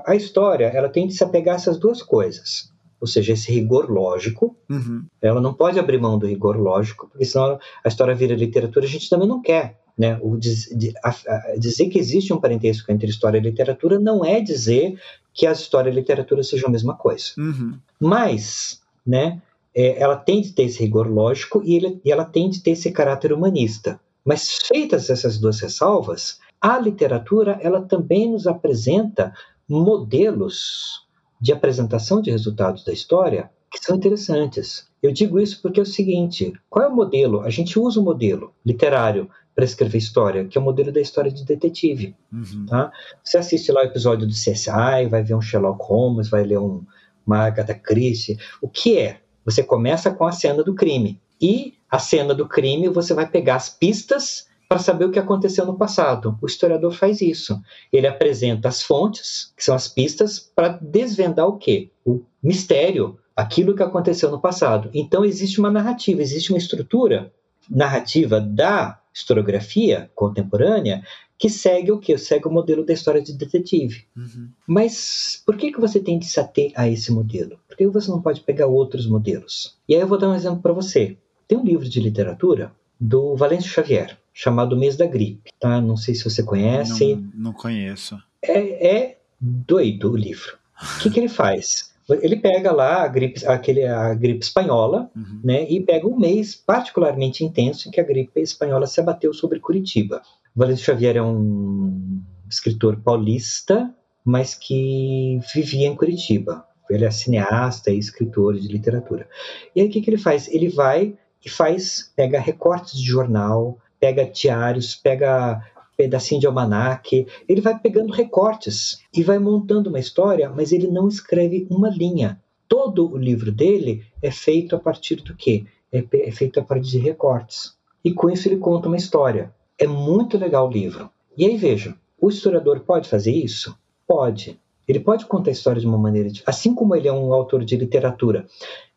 a história ela tem de se apegar a essas duas coisas ou seja, esse rigor lógico. Uhum. Ela não pode abrir mão do rigor lógico, porque senão a história vira literatura, a gente também não quer. Né? O diz, a, a, dizer que existe um parentesco entre história e literatura não é dizer que a história e a literatura sejam a mesma coisa. Uhum. Mas, né, é, ela tem de ter esse rigor lógico e, ele, e ela tem de ter esse caráter humanista. Mas feitas essas duas ressalvas, a literatura ela também nos apresenta modelos de apresentação de resultados da história que são interessantes. Eu digo isso porque é o seguinte: qual é o modelo? A gente usa o modelo literário para escrever história, que é o modelo da história de detetive. Uhum. Tá? Você assiste lá o episódio do CSI, vai ver um Sherlock Holmes, vai ler um, uma Agatha Christie. O que é? Você começa com a cena do crime. E a cena do crime você vai pegar as pistas para saber o que aconteceu no passado. O historiador faz isso. Ele apresenta as fontes, que são as pistas, para desvendar o quê? O mistério, aquilo que aconteceu no passado. Então existe uma narrativa, existe uma estrutura narrativa da historiografia contemporânea que segue o que? Segue o modelo da história de detetive. Uhum. Mas por que, que você tem de se ater a esse modelo? Por que você não pode pegar outros modelos? E aí eu vou dar um exemplo para você. Tem um livro de literatura do Valêncio Xavier, chamado Mês da Gripe. Tá? Não sei se você conhece. Não, não conheço. É, é doido o livro. O que, que ele faz? Ele pega lá a gripe, aquele, a gripe espanhola, uhum. né, e pega um mês particularmente intenso em que a gripe espanhola se abateu sobre Curitiba. Valêncio Xavier é um escritor paulista, mas que vivia em Curitiba. Ele é cineasta e escritor de literatura. E aí o que, que ele faz? Ele vai e faz, pega recortes de jornal, pega diários, pega pedacinho de almanaque, ele vai pegando recortes e vai montando uma história, mas ele não escreve uma linha. Todo o livro dele é feito a partir do quê? É, é feito a partir de recortes. E com isso ele conta uma história. É muito legal o livro. E aí veja, o historiador pode fazer isso? Pode. Ele pode contar a história de uma maneira, assim como ele é um autor de literatura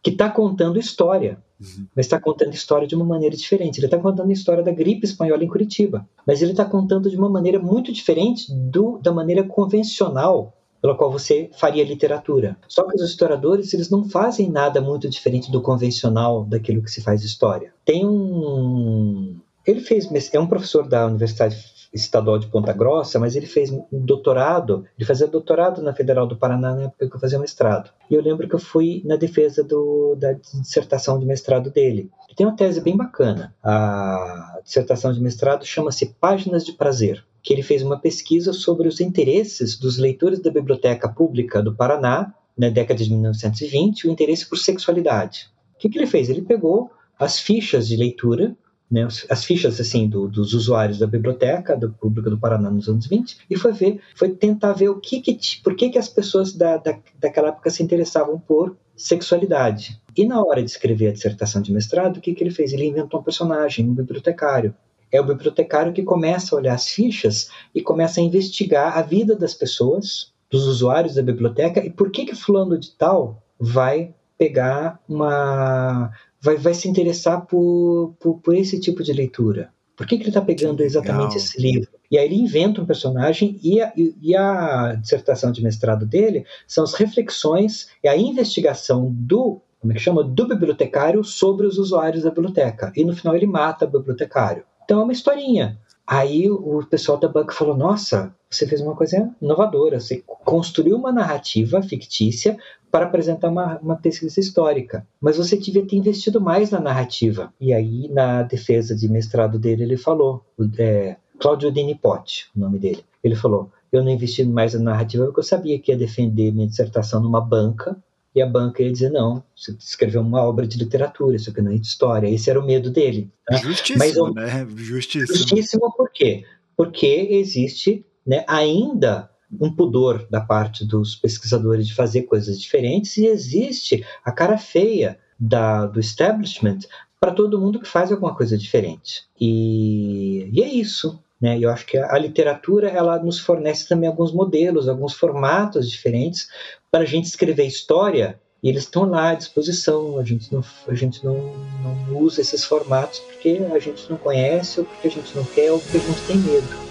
que está contando história, uhum. mas está contando história de uma maneira diferente. Ele está contando a história da gripe espanhola em Curitiba, mas ele está contando de uma maneira muito diferente do, da maneira convencional pela qual você faria literatura. Só que os historiadores eles não fazem nada muito diferente do convencional daquilo que se faz história. Tem um ele fez é um professor da Universidade estadual de Ponta Grossa, mas ele fez um doutorado, ele fazia doutorado na Federal do Paraná na época que eu fazia mestrado. E eu lembro que eu fui na defesa do, da dissertação de mestrado dele. Ele tem uma tese bem bacana. A dissertação de mestrado chama-se Páginas de Prazer, que ele fez uma pesquisa sobre os interesses dos leitores da Biblioteca Pública do Paraná na década de 1920, o interesse por sexualidade. O que, que ele fez? Ele pegou as fichas de leitura né, as fichas assim do, dos usuários da biblioteca do público do Paraná nos anos 20 e foi ver, foi tentar ver o que, que por que, que as pessoas da, da, daquela época se interessavam por sexualidade. E na hora de escrever a dissertação de mestrado, o que, que ele fez? Ele inventou um personagem, um bibliotecário. É o bibliotecário que começa a olhar as fichas e começa a investigar a vida das pessoas, dos usuários da biblioteca e por que que fulano de tal vai pegar uma vai, vai se interessar por, por, por esse tipo de leitura? Por que, que ele está pegando exatamente esse livro? E aí ele inventa um personagem e a, e a dissertação de mestrado dele são as reflexões e a investigação do como é que chama do bibliotecário sobre os usuários da biblioteca. E no final ele mata o bibliotecário. Então é uma historinha. Aí o pessoal da banca falou: Nossa, você fez uma coisa inovadora. Você construiu uma narrativa fictícia para apresentar uma, uma pesquisa histórica. Mas você devia ter investido mais na narrativa. E aí, na defesa de mestrado dele, ele falou: é, Cláudio Denipotti, o nome dele. Ele falou: Eu não investi mais na narrativa porque eu sabia que ia defender minha dissertação numa banca e a banca ia dizer, não, você escreveu uma obra de literatura, isso aqui não é de história. Esse era o medo dele. Tá? Justíssimo, Mas, eu, né? Justíssimo. Justíssimo por quê? Porque existe né, ainda um pudor da parte dos pesquisadores de fazer coisas diferentes e existe a cara feia da, do establishment para todo mundo que faz alguma coisa diferente. E, e é isso. Né? Eu acho que a, a, literatura ela nos fornece também alguns modelos, alguns formatos diferentes para a gente escrever história e eles estão lá à disposição. A gente não, a gente não, não usa esses formatos porque a gente não conhece, ou porque a gente não quer, ou porque a gente tem medo.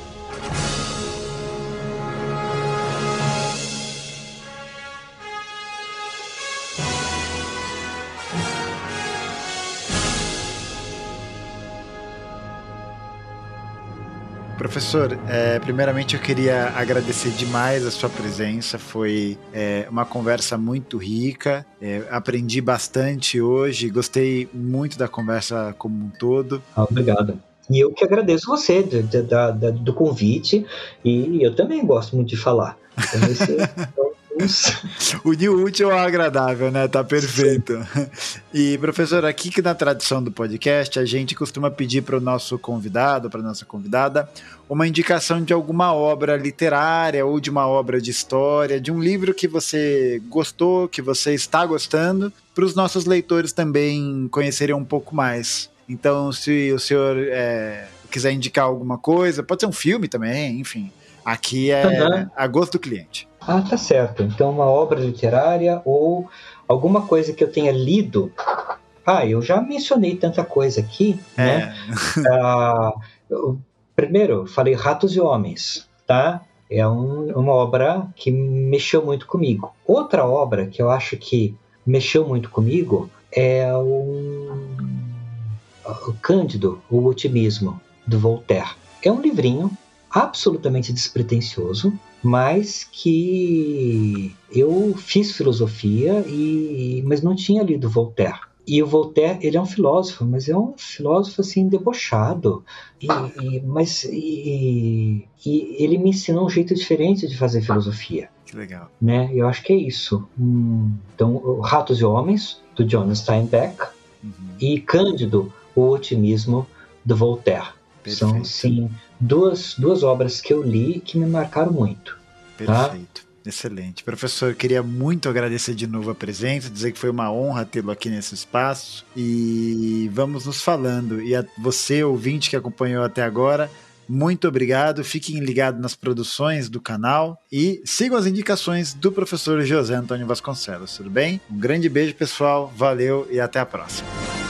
Professor, é, primeiramente eu queria agradecer demais a sua presença. Foi é, uma conversa muito rica. É, aprendi bastante hoje. Gostei muito da conversa como um todo. Obrigado. E eu que agradeço você do, do, do convite e eu também gosto muito de falar. Então, esse, Unir o útil ao agradável, né? Tá perfeito. E, professor, aqui que na tradição do podcast, a gente costuma pedir para o nosso convidado, para nossa convidada, uma indicação de alguma obra literária ou de uma obra de história, de um livro que você gostou, que você está gostando, para os nossos leitores também conhecerem um pouco mais. Então, se o senhor é, quiser indicar alguma coisa, pode ser um filme também, enfim. Aqui é uhum. a gosto do cliente. Ah, tá certo. Então, uma obra literária ou alguma coisa que eu tenha lido. Ah, eu já mencionei tanta coisa aqui, é. né? ah, eu, primeiro, falei Ratos e Homens, tá? É um, uma obra que mexeu muito comigo. Outra obra que eu acho que mexeu muito comigo é o, o Cândido, o Otimismo, do Voltaire. É um livrinho absolutamente despretensioso, mas que eu fiz filosofia e mas não tinha lido Voltaire. E o Voltaire, ele é um filósofo, mas é um filósofo assim debochado. E, e mas e, e, ele me ensinou um jeito diferente de fazer filosofia. Que legal. Né? Eu acho que é isso. Hum, então, Ratos e Homens do Jonas Steinbeck uhum. e Cândido, o otimismo do Voltaire. Perfeito. São sim duas, duas obras que eu li que me marcaram muito. Tá? Perfeito. Tá? Excelente. Professor, queria muito agradecer de novo a presença, dizer que foi uma honra tê-lo aqui nesse espaço e vamos nos falando. E a você, ouvinte que acompanhou até agora, muito obrigado. Fiquem ligados nas produções do canal e sigam as indicações do professor José Antônio Vasconcelos, tudo bem? Um grande beijo, pessoal. Valeu e até a próxima.